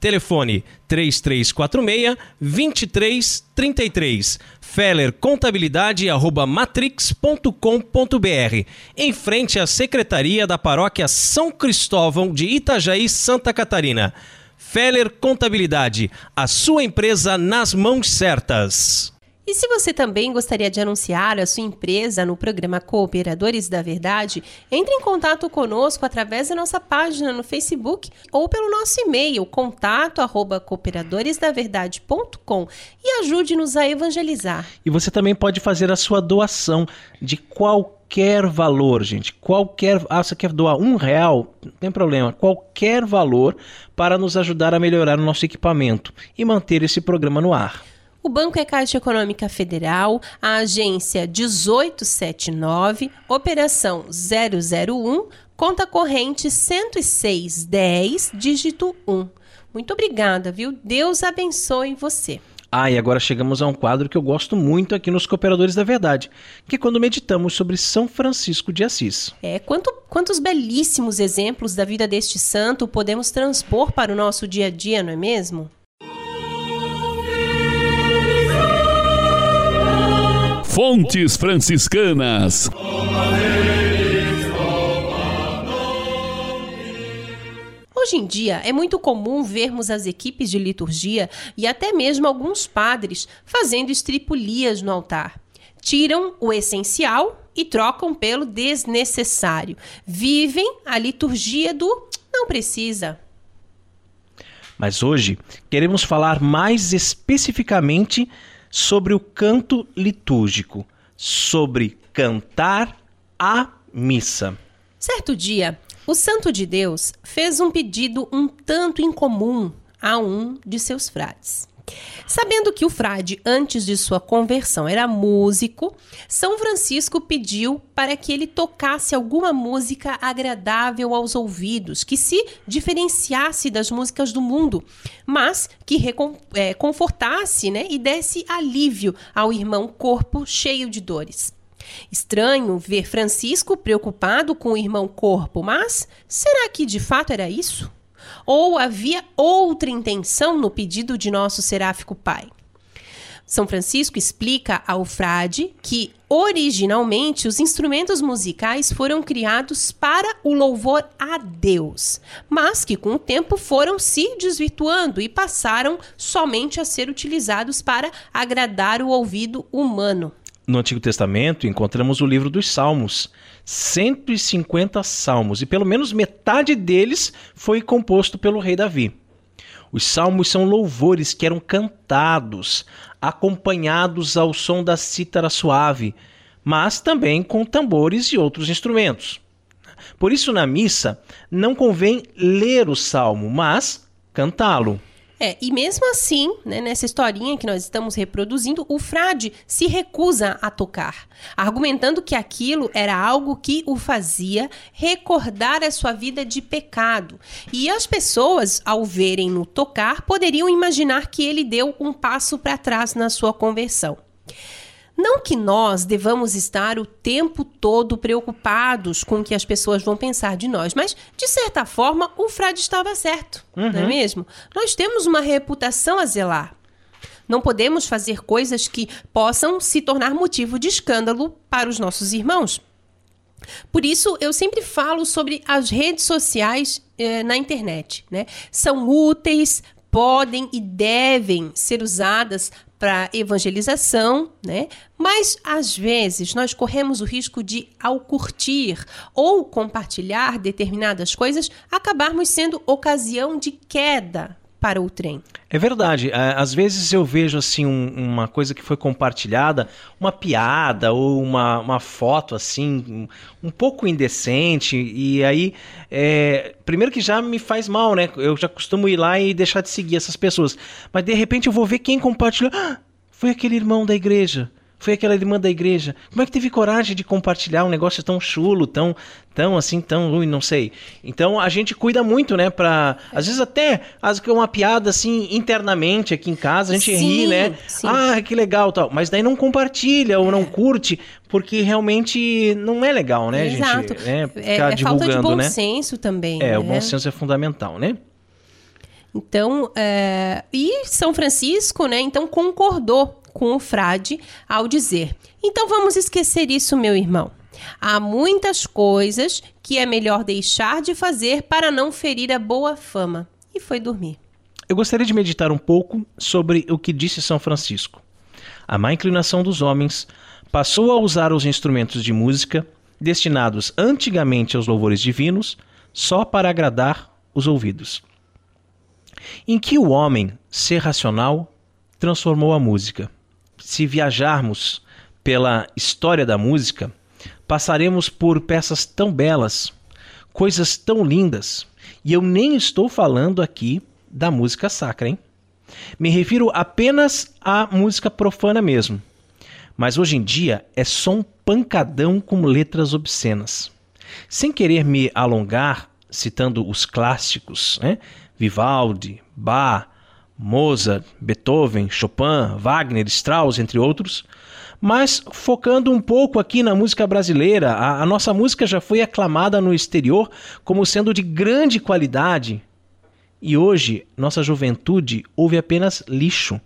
Telefone 3346-2333. Feller Contabilidade arroba matrix.com.br. Em frente à Secretaria da Paróquia São Cristóvão de Itajaí, Santa Catarina. Feller Contabilidade, a sua empresa nas mãos certas. E se você também gostaria de anunciar a sua empresa no programa Cooperadores da Verdade, entre em contato conosco através da nossa página no Facebook ou pelo nosso e-mail contato arroba cooperadoresdaverdade.com e ajude-nos a evangelizar. E você também pode fazer a sua doação de qualquer valor, gente. Qualquer. Ah, você quer doar um real? Não tem problema. Qualquer valor para nos ajudar a melhorar o nosso equipamento e manter esse programa no ar. O Banco é Caixa Econômica Federal, a agência 1879, operação 001, conta corrente 10610, dígito 1. Muito obrigada, viu? Deus abençoe você. Ah, e agora chegamos a um quadro que eu gosto muito aqui nos Cooperadores da Verdade, que é quando meditamos sobre São Francisco de Assis. É, quanto, quantos belíssimos exemplos da vida deste santo podemos transpor para o nosso dia a dia, não é mesmo? Fontes franciscanas. Hoje em dia, é muito comum vermos as equipes de liturgia e até mesmo alguns padres fazendo estripulias no altar. Tiram o essencial e trocam pelo desnecessário. Vivem a liturgia do não precisa. Mas hoje queremos falar mais especificamente sobre o canto litúrgico, sobre cantar a missa. Certo dia, o Santo de Deus fez um pedido um tanto incomum a um de seus frades. Sabendo que o frade, antes de sua conversão, era músico, São Francisco pediu para que ele tocasse alguma música agradável aos ouvidos, que se diferenciasse das músicas do mundo, mas que é, confortasse né, e desse alívio ao irmão corpo cheio de dores. Estranho ver Francisco preocupado com o irmão corpo, mas será que de fato era isso? Ou havia outra intenção no pedido de nosso seráfico pai? São Francisco explica ao frade que, originalmente, os instrumentos musicais foram criados para o louvor a Deus, mas que com o tempo foram se desvirtuando e passaram somente a ser utilizados para agradar o ouvido humano. No Antigo Testamento encontramos o livro dos Salmos, 150 salmos, e pelo menos metade deles foi composto pelo rei Davi. Os salmos são louvores que eram cantados, acompanhados ao som da cítara suave, mas também com tambores e outros instrumentos. Por isso, na missa, não convém ler o salmo, mas cantá-lo. É, e mesmo assim, né, nessa historinha que nós estamos reproduzindo, o frade se recusa a tocar, argumentando que aquilo era algo que o fazia recordar a sua vida de pecado. E as pessoas, ao verem no tocar, poderiam imaginar que ele deu um passo para trás na sua conversão. Não que nós devamos estar o tempo todo preocupados com o que as pessoas vão pensar de nós, mas, de certa forma, o frade estava certo, uhum. não é uhum. mesmo? Nós temos uma reputação a zelar. Não podemos fazer coisas que possam se tornar motivo de escândalo para os nossos irmãos. Por isso, eu sempre falo sobre as redes sociais eh, na internet. Né? São úteis, podem e devem ser usadas para evangelização, né? Mas às vezes nós corremos o risco de, ao curtir ou compartilhar determinadas coisas, acabarmos sendo ocasião de queda para o trem. É verdade. É, às vezes eu vejo assim um, uma coisa que foi compartilhada, uma piada ou uma, uma foto assim, um, um pouco indecente, e aí, é, primeiro que já me faz mal, né? Eu já costumo ir lá e deixar de seguir essas pessoas. Mas de repente eu vou ver quem compartilhou. Ah, foi aquele irmão da igreja foi aquela irmã da igreja. Como é que teve coragem de compartilhar um negócio tão chulo, tão, tão assim, tão ruim, não sei. Então a gente cuida muito, né, para às vezes até as uma piada assim internamente aqui em casa, a gente sim, ri, né? Sim. Ah, que legal, tal. Mas daí não compartilha ou não curte, porque realmente não é legal, né, Exato. gente? Né, ficar é, é divulgando, falta de bom né? senso também. É, né? o bom senso é fundamental, né? Então, é... e São Francisco, né? Então concordou com o frade ao dizer: Então vamos esquecer isso, meu irmão. Há muitas coisas que é melhor deixar de fazer para não ferir a boa fama. E foi dormir. Eu gostaria de meditar um pouco sobre o que disse São Francisco. A má inclinação dos homens passou a usar os instrumentos de música, destinados antigamente aos louvores divinos, só para agradar os ouvidos. Em que o homem, ser racional, transformou a música se viajarmos pela história da música, passaremos por peças tão belas, coisas tão lindas. E eu nem estou falando aqui da música sacra, hein? Me refiro apenas à música profana mesmo. Mas hoje em dia é só um pancadão com letras obscenas. Sem querer me alongar, citando os clássicos, né? Vivaldi, Bach, Mozart, Beethoven, Chopin, Wagner, Strauss, entre outros. Mas focando um pouco aqui na música brasileira, a, a nossa música já foi aclamada no exterior como sendo de grande qualidade. E hoje, nossa juventude ouve apenas lixo.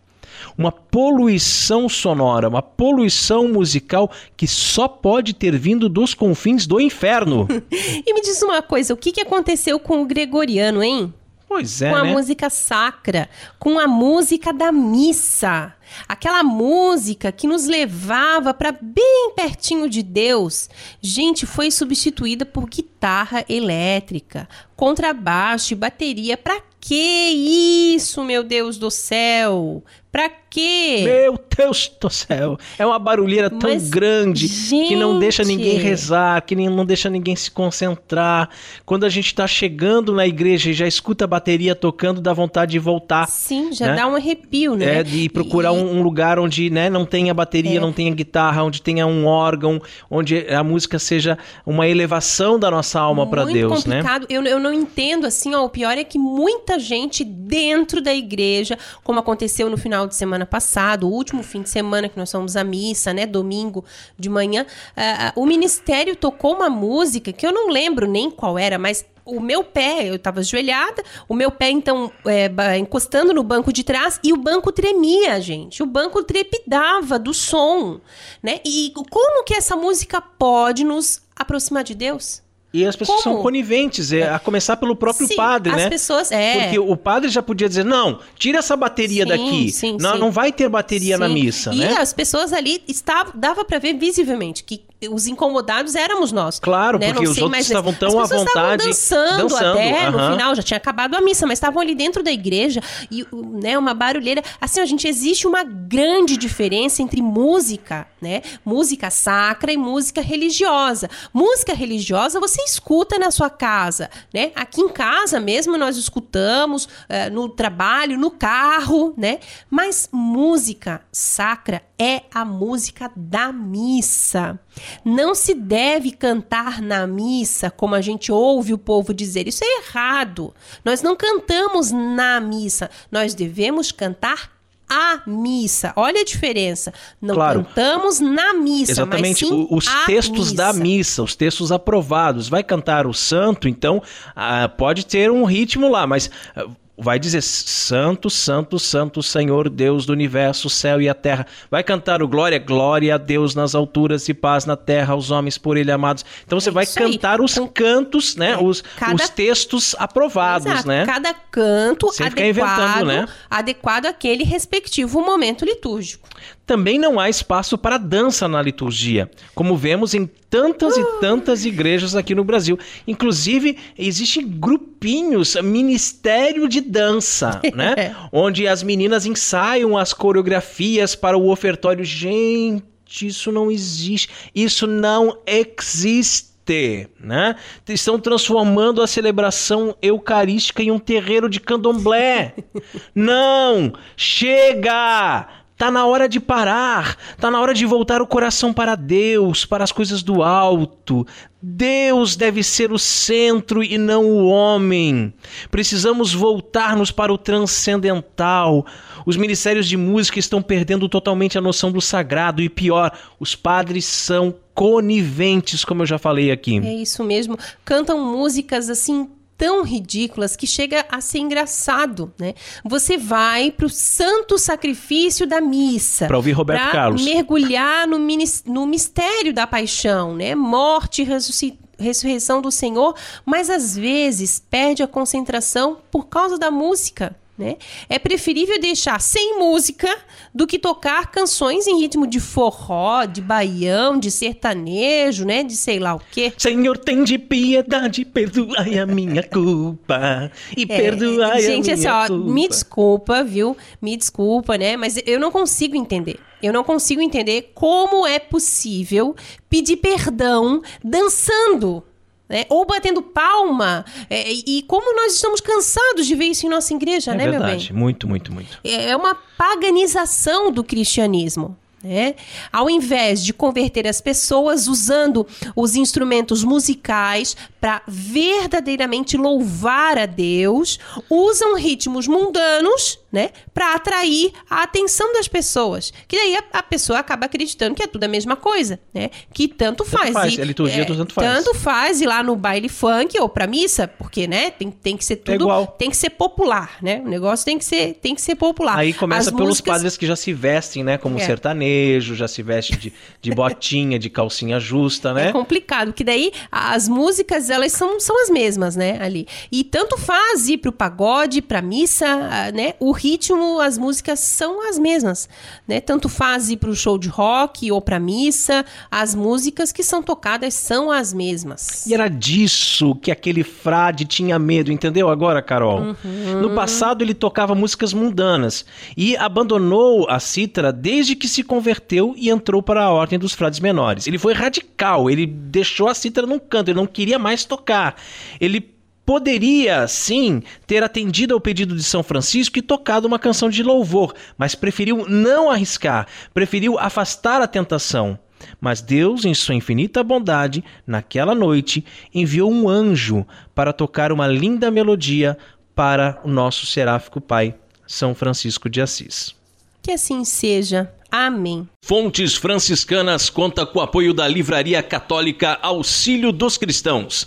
Uma poluição sonora, uma poluição musical que só pode ter vindo dos confins do inferno. <laughs> e me diz uma coisa, o que aconteceu com o gregoriano, hein? Pois é, com a né? música sacra, com a música da missa. Aquela música que nos levava para bem pertinho de Deus. Gente, foi substituída por guitarra elétrica, contrabaixo e bateria. Para que isso, meu Deus do céu? Pra quê? Meu Deus do céu. É uma barulheira tão Mas, grande que não deixa gente. ninguém rezar, que nem- não deixa ninguém se concentrar. Quando a gente tá chegando na igreja e já escuta a bateria tocando, dá vontade de voltar. Sim, já né? dá um arrepio, né? É, de procurar E- É. um, lugar onde né, não tenha bateria, não tenha guitarra, onde tenha um órgão, onde a música seja uma elevação da nossa alma para Deus, né? complicado. Eu, eu não entendo assim, ó. O pior é que muita gente dentro da igreja, como aconteceu no final de semana passado, o último fim de semana que nós fomos à missa, né? Domingo de manhã, ah, o ministério tocou uma música que eu não lembro nem qual era, mas o meu pé, eu estava ajoelhada, o meu pé, então, é, encostando no banco de trás, e o banco tremia, gente. O banco trepidava do som, né? E como que essa música pode nos aproximar de Deus? E as pessoas Como? são coniventes, é, a começar pelo próprio Sim, padre, as né? pessoas- é. Porque o padre já podia dizer, não, tira essa bateria Sim, daqui. sim, não, não vai ter bateria na missa, e né? as pessoas ali estavam, dava para ver visivelmente que os incomodados éramos nós. Claro, né? porque os outros estavam tão as à vontade, Estavam dançando, dançando, até no final, já tinha acabado a missa, mas estavam ali dentro da igreja e né, uma barulheira. Assim, a gente existe uma grande diferença entre música, né? Música sacra e música religiosa. Música religiosa você escuta na sua casa, né? Aqui em casa mesmo nós escutamos eh, no trabalho, no carro, né? Mas música sacra é a música da missa. Não se deve cantar na missa como a gente ouve o povo dizer. Isso é errado. Nós não cantamos na missa. Nós devemos cantar a missa. Olha a diferença. Não Claro. cantamos na missa, Exatamente, mas sim o- os textos da missa, os textos aprovados. Vai cantar o santo, então ah, pode ter um ritmo lá, mas vai dizer santo, santo, santo Senhor Deus do universo, céu e a terra. Vai cantar o glória, glória a Deus nas alturas e paz na terra aos homens por ele amados. Então você É vai isso aí. cantar os Então, cantos, né? é, os, cada- os textos aprovados, Exato. né? Cada canto Sem adequado, né? adequado àquele respectivo momento litúrgico. Também não há espaço para dança na liturgia, como vemos em tantas e tantas igrejas aqui no Brasil. Inclusive, existem grupinhos, ministério de dança, <laughs> né? Onde as meninas ensaiam as coreografias para o ofertório. Gente, isso não existe. Isso não existe. Né? Estão transformando a celebração eucarística em um terreiro de candomblé. <laughs> Não! Chega! Tá na hora de parar, tá na hora de voltar o coração para Deus, para as coisas do alto. Deus deve ser o centro e não o homem. Precisamos voltar-nos para o transcendental. Os ministérios de música estão perdendo totalmente a noção do sagrado e pior, os padres são coniventes, como eu já falei aqui. É isso mesmo. Cantam músicas assim tão ridículas que chega a ser engraçado, né? Você vai pro santo sacrifício da missa. Pra ouvir Roberto Carlos. mergulhar no, no mistério da paixão, né? Morte e ressusci- ressurreição do Senhor, mas às vezes perde a concentração por causa da música. Né? É preferível deixar sem música do que tocar canções em ritmo de forró, de baião, de sertanejo, né? De sei lá o quê. Senhor, tem de piedade, perdoai a minha culpa. E É, perdoai gente, a assim, minha ó, culpa. me desculpa, viu? Me desculpa, né? Mas eu não consigo entender. Eu não consigo entender como é possível pedir perdão dançando. Né? Ou batendo palma. É, e como nós estamos cansados de ver isso em nossa igreja, É né, meu bem? verdade, muito, muito, muito. é uma paganização do cristianismo. Né? Ao invés de converter as pessoas usando os instrumentos musicais para verdadeiramente louvar a Deus, usam ritmos mundanos né, para atrair a atenção das pessoas. Que daí a, a pessoa acaba acreditando que é tudo a mesma coisa, né? Que tanto faz. faz, E, é liturgia do tanto faz. Tanto faz ir lá no baile funk ou pra missa, porque, né, tem, tem que ser tudo, É igual. tem que ser popular, né? O negócio tem que ser, tem que ser popular. Aí começa As pelos músicas- padres que já se vestem, né? Como É. sertanejo, já se veste de, de botinha, de calcinha justa, né? É complicado, porque daí as músicas, elas são, são as mesmas, né, ali. E tanto faz ir pro pagode, pra missa, ah, né, o ritmo, as músicas são as mesmas, né? Tanto faz ir pro show de rock ou pra missa, as músicas que são tocadas são as mesmas. E era disso que aquele frade tinha medo, entendeu agora, Carol? Uhum. No passado ele tocava músicas mundanas e abandonou a cítara desde que se converteu e entrou para a ordem dos frades menores. Ele foi radical, ele deixou a cítara num canto, ele não queria mais tocar. Ele poderia sim ter atendido ao pedido de São Francisco e tocado uma canção de louvor, mas preferiu não arriscar, preferiu afastar a tentação. Mas Deus, em sua infinita bondade, naquela noite, enviou um anjo para tocar uma linda melodia para o nosso seráfico pai, São Francisco de Assis. Que assim seja. Amém. Fontes Franciscanas conta com o apoio da Livraria Católica Auxílio dos Cristãos.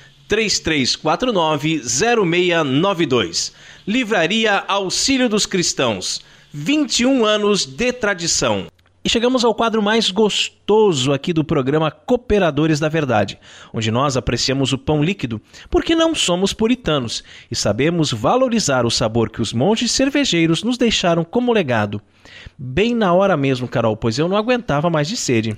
3349-0692. Livraria Auxílio dos Cristãos. 21 anos de tradição. E chegamos ao quadro mais gostoso aqui do programa Cooperadores da Verdade, onde nós apreciamos o pão líquido, porque não somos puritanos e sabemos valorizar o sabor que os monges cervejeiros nos deixaram como legado. Bem na hora mesmo, Carol, pois eu não aguentava mais de sede.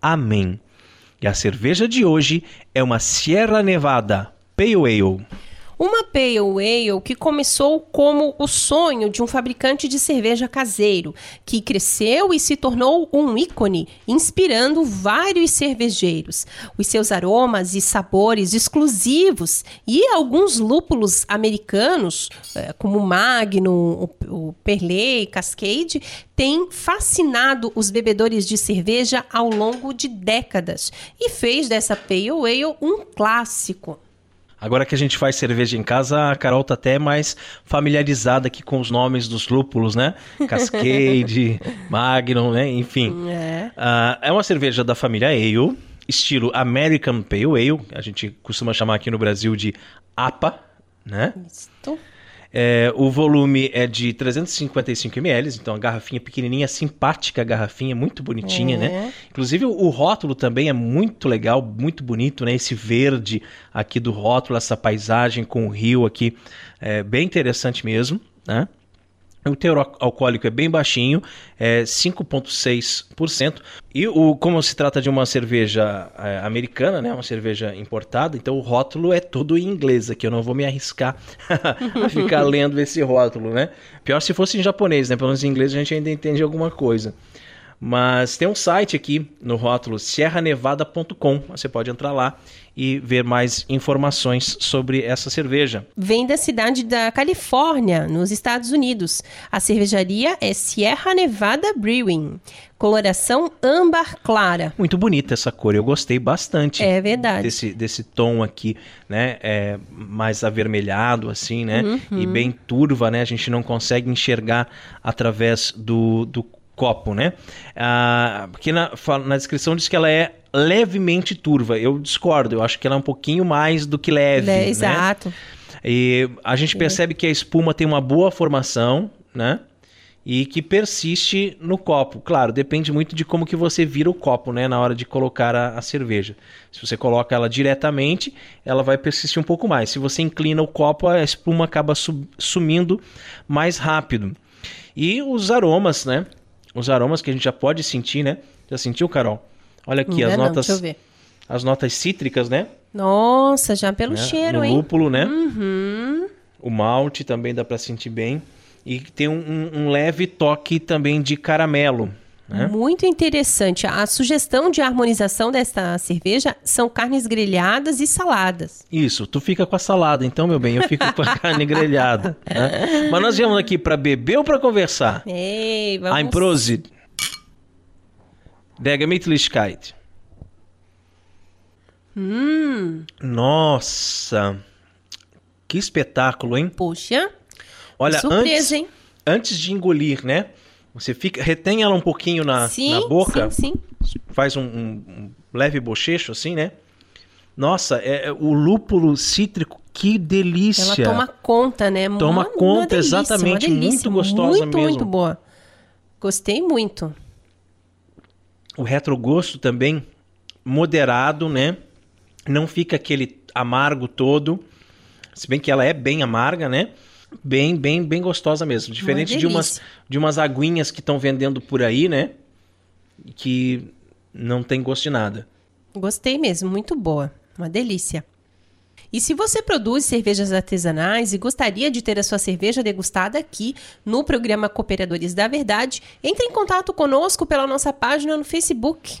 Amém. E a cerveja de hoje é uma Sierra Nevada Pale Ale. Uma Pale Ale que começou como o sonho de um fabricante de cerveja caseiro, que cresceu e se tornou um ícone, inspirando vários cervejeiros. Os seus aromas e sabores exclusivos e alguns lúpulos americanos, eh, como o Magnum, o Perley, Cascade, têm fascinado os bebedores de cerveja ao longo de décadas e fez dessa Pale Ale um clássico. Agora que a gente faz cerveja em casa, a Carol tá até mais familiarizada aqui com os nomes dos lúpulos, né? <laughs> Cascade, Magnum, né? Enfim. É. Uh, é uma cerveja da família Ale, estilo American Pale Ale, a gente costuma chamar aqui no Brasil de APA, né? Isto. É, o volume é de 355 ml, então a garrafinha pequenininha, simpática a garrafinha, muito bonitinha, É. né? Inclusive o, o rótulo também é muito legal, muito bonito, né? Esse verde aqui do rótulo, essa paisagem com o rio aqui, é bem interessante mesmo, né? O teor al- alcoólico é bem baixinho, é 5,6%. E o, como se trata de uma cerveja é, americana, né, uma cerveja importada, então o rótulo é todo em inglês aqui. Eu não vou me arriscar <laughs> a ficar lendo esse rótulo, né? Pior se fosse em japonês, né? Pelo menos em inglês a gente ainda entende alguma coisa. Mas tem um site aqui no rótulo sierranevada.com. Você pode entrar lá e ver mais informações sobre essa cerveja. Vem da cidade da Califórnia, nos Estados Unidos. A cervejaria é Sierra Nevada Brewing. Coloração âmbar clara. Muito bonita essa cor, eu gostei bastante. É verdade. Desse, desse tom aqui, né? É, mais avermelhado, assim, né? Uhum. E bem turva, né? A gente não consegue enxergar através do, do copo, né? Ah, aqui na, na descrição diz que ela é levemente turva. Eu discordo, eu acho que ela é um pouquinho mais do que leve. Le- né? Exato. E a gente percebe que a espuma tem uma boa formação, né? E que persiste no copo. Claro, depende muito de como que você vira o copo, né? Na hora de colocar a, a cerveja. Se você coloca ela diretamente, ela vai persistir um pouco mais. Se você inclina o copo, a espuma acaba su- sumindo mais rápido. E os aromas, né? Os aromas que a gente já pode sentir, né? Já sentiu, Carol? Olha aqui Ainda as não, notas, deixa eu ver. as notas cítricas, né? Nossa, já pelo né? cheiro, no hein? lúpulo, né? Uhum. O malte também dá pra sentir bem. E tem um, um- um leve toque também de caramelo, né? Muito interessante. A sugestão de harmonização desta cerveja são carnes grelhadas e saladas. Isso, tu fica com a salada, então, meu bem, eu fico com a <laughs> carne grelhada. né? Mas nós viemos aqui pra beber ou pra conversar? Ei, vamos... Ein Prosit. Der Gemütlichkeit. Hum, Nossa, que espetáculo, hein? poxa, Olha, surpresa, antes, hein? antes de engolir, né? Você fica, retém ela um pouquinho na, sim, na boca, sim, sim. faz um, um- leve bochecho assim, né? Nossa, é, é o lúpulo cítrico, que delícia! Ela toma conta, né? Toma Uma- conta, uma delícia, exatamente, delícia, muito gostosa muito, mesmo. Muito boa. Gostei muito. O retrogosto também moderado, né? Não fica aquele amargo todo. Se bem que ela é bem amarga, né? Bem, bem, bem gostosa mesmo. Diferente de umas, de umas aguinhas que estão vendendo por aí, né? Que não tem gosto de nada. Gostei mesmo, muito boa. Uma delícia. E se você produz cervejas artesanais e gostaria de ter a sua cerveja degustada aqui no programa Cooperadores da Verdade, entre em contato conosco pela nossa página no Facebook.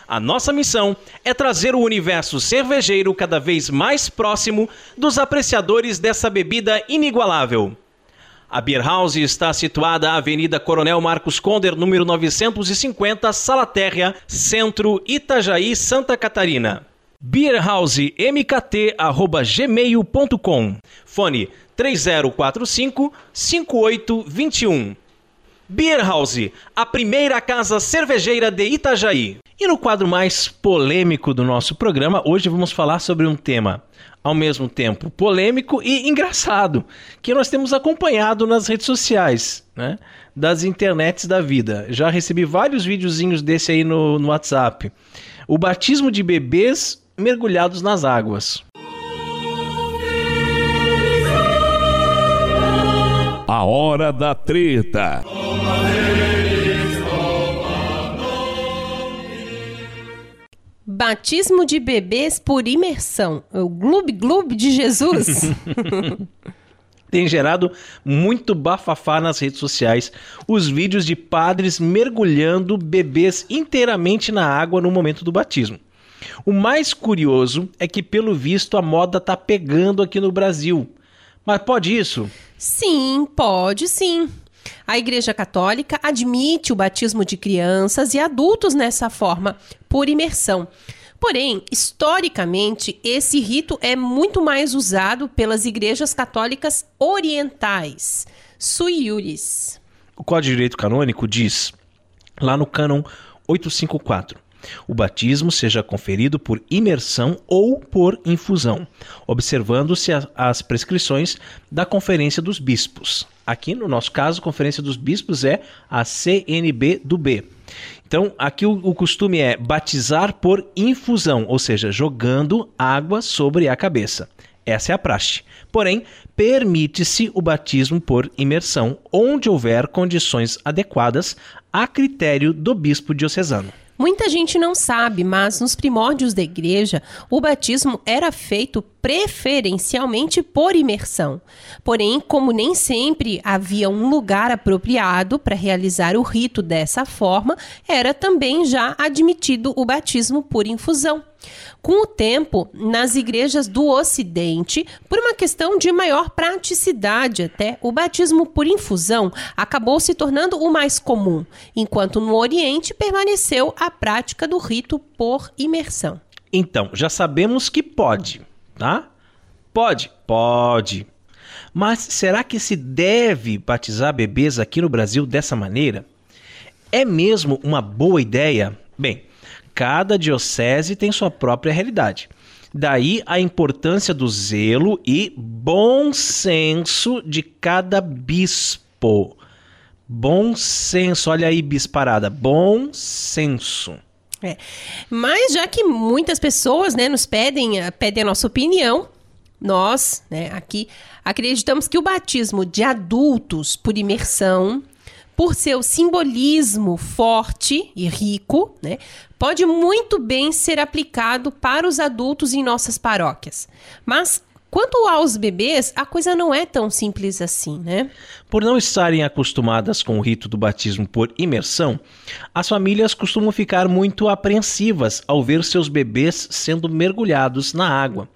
A nossa missão é trazer o universo cervejeiro cada vez mais próximo dos apreciadores dessa bebida inigualável. A Beer House está situada à Avenida Coronel Marcos Conder, número 950, Sala Térrea, Centro, Itajaí, Santa Catarina. beerhousemkt@gmail.com. Fone 3045 5821. Beer House, a primeira casa cervejeira de Itajaí. E no quadro mais polêmico do nosso programa, hoje vamos falar sobre um tema ao mesmo tempo polêmico e engraçado, que nós temos acompanhado nas redes sociais, né? Das internets da vida. Já recebi vários videozinhos desse aí no, no WhatsApp. O batismo de bebês mergulhados nas águas. A hora da treta. Batismo de bebês por imersão. O Gloob Gloob de Jesus. <laughs> Tem gerado muito bafafá nas redes sociais os vídeos de padres mergulhando bebês inteiramente na água no momento do batismo. O mais curioso é que, pelo visto, a moda tá pegando aqui no Brasil. Mas pode isso? Sim, pode sim. A Igreja Católica admite o batismo de crianças e adultos nessa forma, por imersão. Porém, historicamente, esse rito é muito mais usado pelas igrejas católicas orientais, sui iuris. O Código de Direito Canônico diz, lá no cânon 854, o batismo seja conferido por imersão ou por infusão, observando-se as prescrições da Conferência dos Bispos. Aqui, no nosso caso, a Conferência dos Bispos é a CNB do B. Então, aqui o costume é batizar por infusão, ou seja, jogando água sobre a cabeça. Essa é a praxe. Porém, permite-se o batismo por imersão, onde houver condições adequadas a critério do bispo diocesano. Muita gente não sabe, mas nos primórdios da igreja, o batismo era feito preferencialmente por imersão. Porém, como nem sempre havia um lugar apropriado para realizar o rito dessa forma, era também já admitido o batismo por infusão. Com o tempo, nas igrejas do Ocidente, por uma questão de maior praticidade até, o batismo por infusão acabou se tornando o mais comum, enquanto no Oriente permaneceu a prática do rito por imersão. Então, já sabemos que pode, tá? Pode? Pode. Mas será que se deve batizar bebês aqui no Brasil dessa maneira? É mesmo uma boa ideia? Bem, cada diocese tem sua própria realidade. Daí a importância do zelo e bom senso de cada bispo. Bom senso, olha aí, bisparada. Bom senso. É. Mas já que muitas pessoas né, nos pedem, eh, pedem a nossa opinião, nós, né, aqui, acreditamos que o batismo de adultos por imersão, por seu simbolismo forte e rico, né, pode muito bem ser aplicado para os adultos em nossas paróquias. Mas Quanto aos bebês, a coisa não é tão simples assim, né? Por não estarem acostumadas com o rito do batismo por imersão, as famílias costumam ficar muito apreensivas ao ver seus bebês sendo mergulhados na água.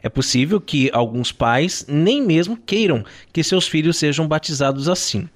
É possível que alguns pais nem mesmo queiram que seus filhos sejam batizados assim.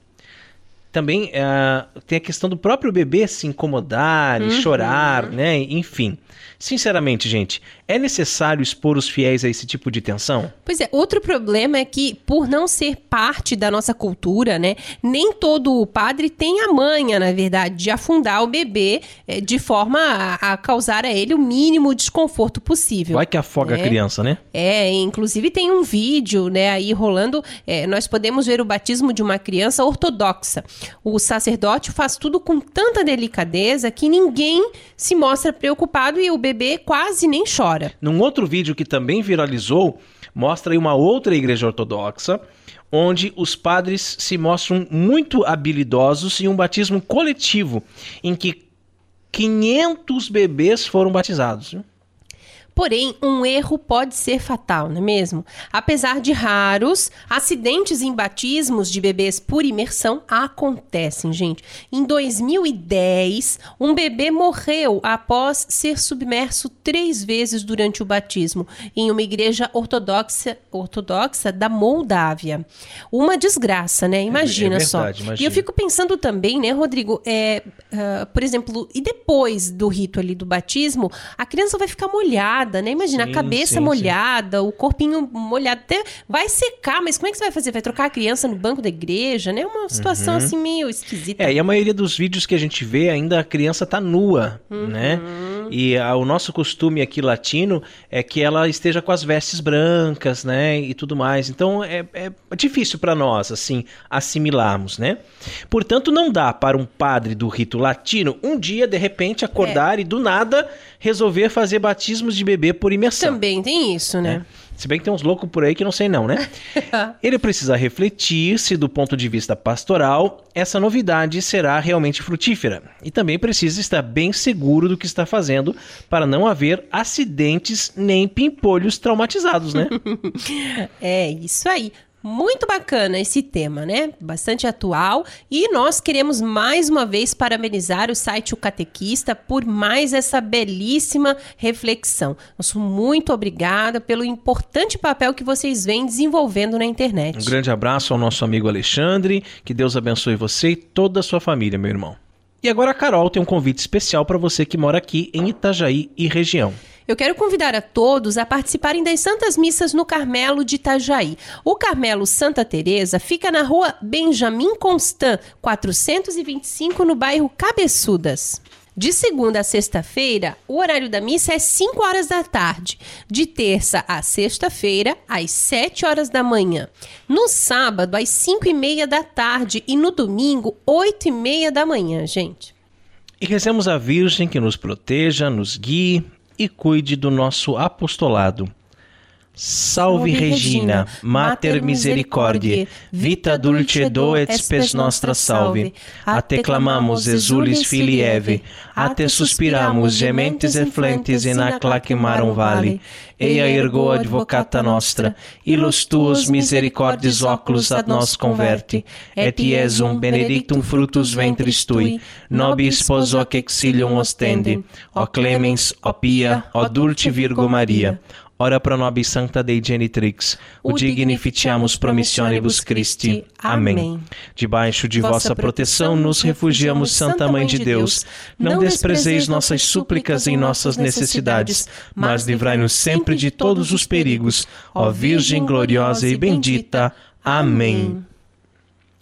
Também uh, tem a questão do próprio bebê se incomodar uhum. e chorar, né? Enfim. Sinceramente, gente, é necessário expor os fiéis a esse tipo de tensão? Pois é, outro problema é que, por não ser parte da nossa cultura, né, nem todo padre tem a manha, na verdade, de afundar o bebê é, de forma a, a, causar a ele o mínimo desconforto possível. Vai que afoga né? a criança, né? É, inclusive tem um vídeo, né, aí rolando, é, nós podemos ver o batismo de uma criança ortodoxa. O sacerdote faz tudo com tanta delicadeza que ninguém se mostra preocupado e o bebê quase nem chora. Num outro vídeo que também viralizou, mostra uma outra igreja ortodoxa, onde os padres se mostram muito habilidosos em um batismo coletivo, em que 500 bebês foram batizados. Viu? Porém, um erro pode ser fatal, não é mesmo? Apesar de raros, acidentes em batismos de bebês por imersão acontecem, gente. Em 2010, um bebê morreu após ser submerso três vezes durante o batismo em uma igreja ortodoxa, ortodoxa da Moldávia. Uma desgraça, né? Imagina é, é verdade, só. Imagina. E eu fico pensando também, né, Rodrigo? É, uh, por exemplo, e depois do rito ali do batismo, a criança vai ficar molhada molhada, né? Imagina, sim, a cabeça sim, molhada, sim. o corpinho molhado. Até vai secar, mas como é que você vai fazer? Vai trocar a criança no banco da igreja, né? Uma situação uhum. assim meio esquisita. É, e a maioria dos vídeos que a gente vê, ainda a criança tá nua, uhum. né? E a, o nosso costume aqui latino é que ela esteja com as vestes brancas, né? E tudo mais. Então é, é difícil para nós, assim, assimilarmos, né? Portanto, não dá para um padre do rito latino um dia, de repente, acordar é. e do nada resolver fazer batismos de bebê por imersão. Também tem isso, né? É. Se bem que tem uns loucos por aí que não sei não, né? <laughs> Ele precisa refletir se do ponto de vista pastoral essa novidade será realmente frutífera e também precisa estar bem seguro do que está fazendo para não haver acidentes nem pimpolhos traumatizados, né? <laughs> é isso aí. Muito bacana esse tema, né? Bastante atual. E nós queremos mais uma vez parabenizar o site O Catequista por mais essa belíssima reflexão. Nosso muito obrigada pelo importante papel que vocês vêm desenvolvendo na internet. Um grande abraço ao nosso amigo Alexandre. Que Deus abençoe você e toda a sua família, meu irmão. E agora a Carol tem um convite especial para você que mora aqui em Itajaí e região. Eu quero convidar a todos a participarem das Santas Missas no Carmelo de Itajaí. O Carmelo Santa Teresa fica na rua Benjamin Constant, 425, no bairro Cabeçudas. De segunda a sexta-feira, o horário da missa é 5 horas da tarde. De terça a sexta-feira, às 7 horas da manhã. No sábado, às 5 e meia da tarde. E no domingo, 8 e meia da manhã, gente. E rezemos a Virgem que nos proteja, nos guie e cuide do nosso apostolado. Salve, Regina, Mater Misericordiae, vita dulce et spes nostra salve. A te clamamos, exulis filii Eve, a te suspiramus, gementes e flentes in ac lacrimarum vale. Eia ergo advocata nostra, ilus tuos misericordes oculos ad nos converti, et iesum benedictum fructus ventris tui, nobis spos hoc exilium ostendi, o clemens, o pia, o dulce Virgo Maria, Ora pro nobis sancta Dei Genitrix, o dignificiamus promissionibus Christi. Amém. Debaixo de vossa proteção nos refugiamos, Santa Mãe de Deus. Não desprezeis nossas súplicas em nossas necessidades, mas livrai-nos sempre de todos os perigos. Ó Virgem gloriosa e bendita. Amém.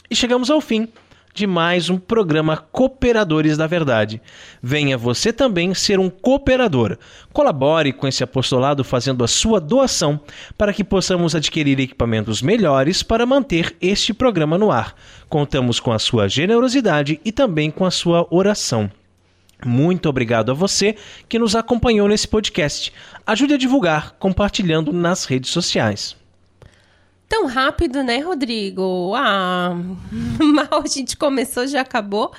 E chegamos ao fim de mais um programa Cooperadores da Verdade. Venha você também ser um cooperador. Colabore com esse apostolado fazendo a sua doação para que possamos adquirir equipamentos melhores para manter este programa no ar. Contamos com a sua generosidade e também com a sua oração. Muito obrigado a você que nos acompanhou nesse podcast. Ajude a divulgar compartilhando nas redes sociais. Tão rápido, né, Rodrigo? Ah, <laughs> mal a gente começou, já acabou.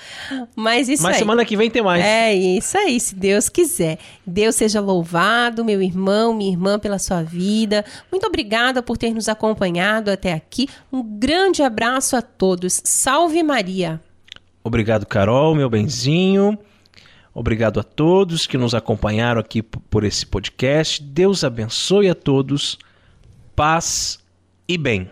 Mas isso Mas aí. semana que vem tem mais. É isso aí, se Deus quiser. Deus seja louvado, meu irmão, minha irmã, pela sua vida. Muito obrigada por ter nos acompanhado até aqui. Um grande abraço a todos. Salve Maria. Obrigado, Carol, meu benzinho. Obrigado a todos que nos acompanharam aqui por esse podcast. Deus abençoe a todos. Paz e bem.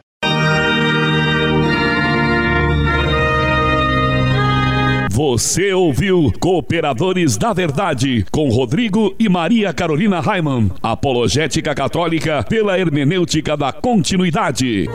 Você ouviu Cooperadores da Verdade com Rodrigo e Maria Carolina Raimann. Apologética Católica pela hermenêutica da continuidade.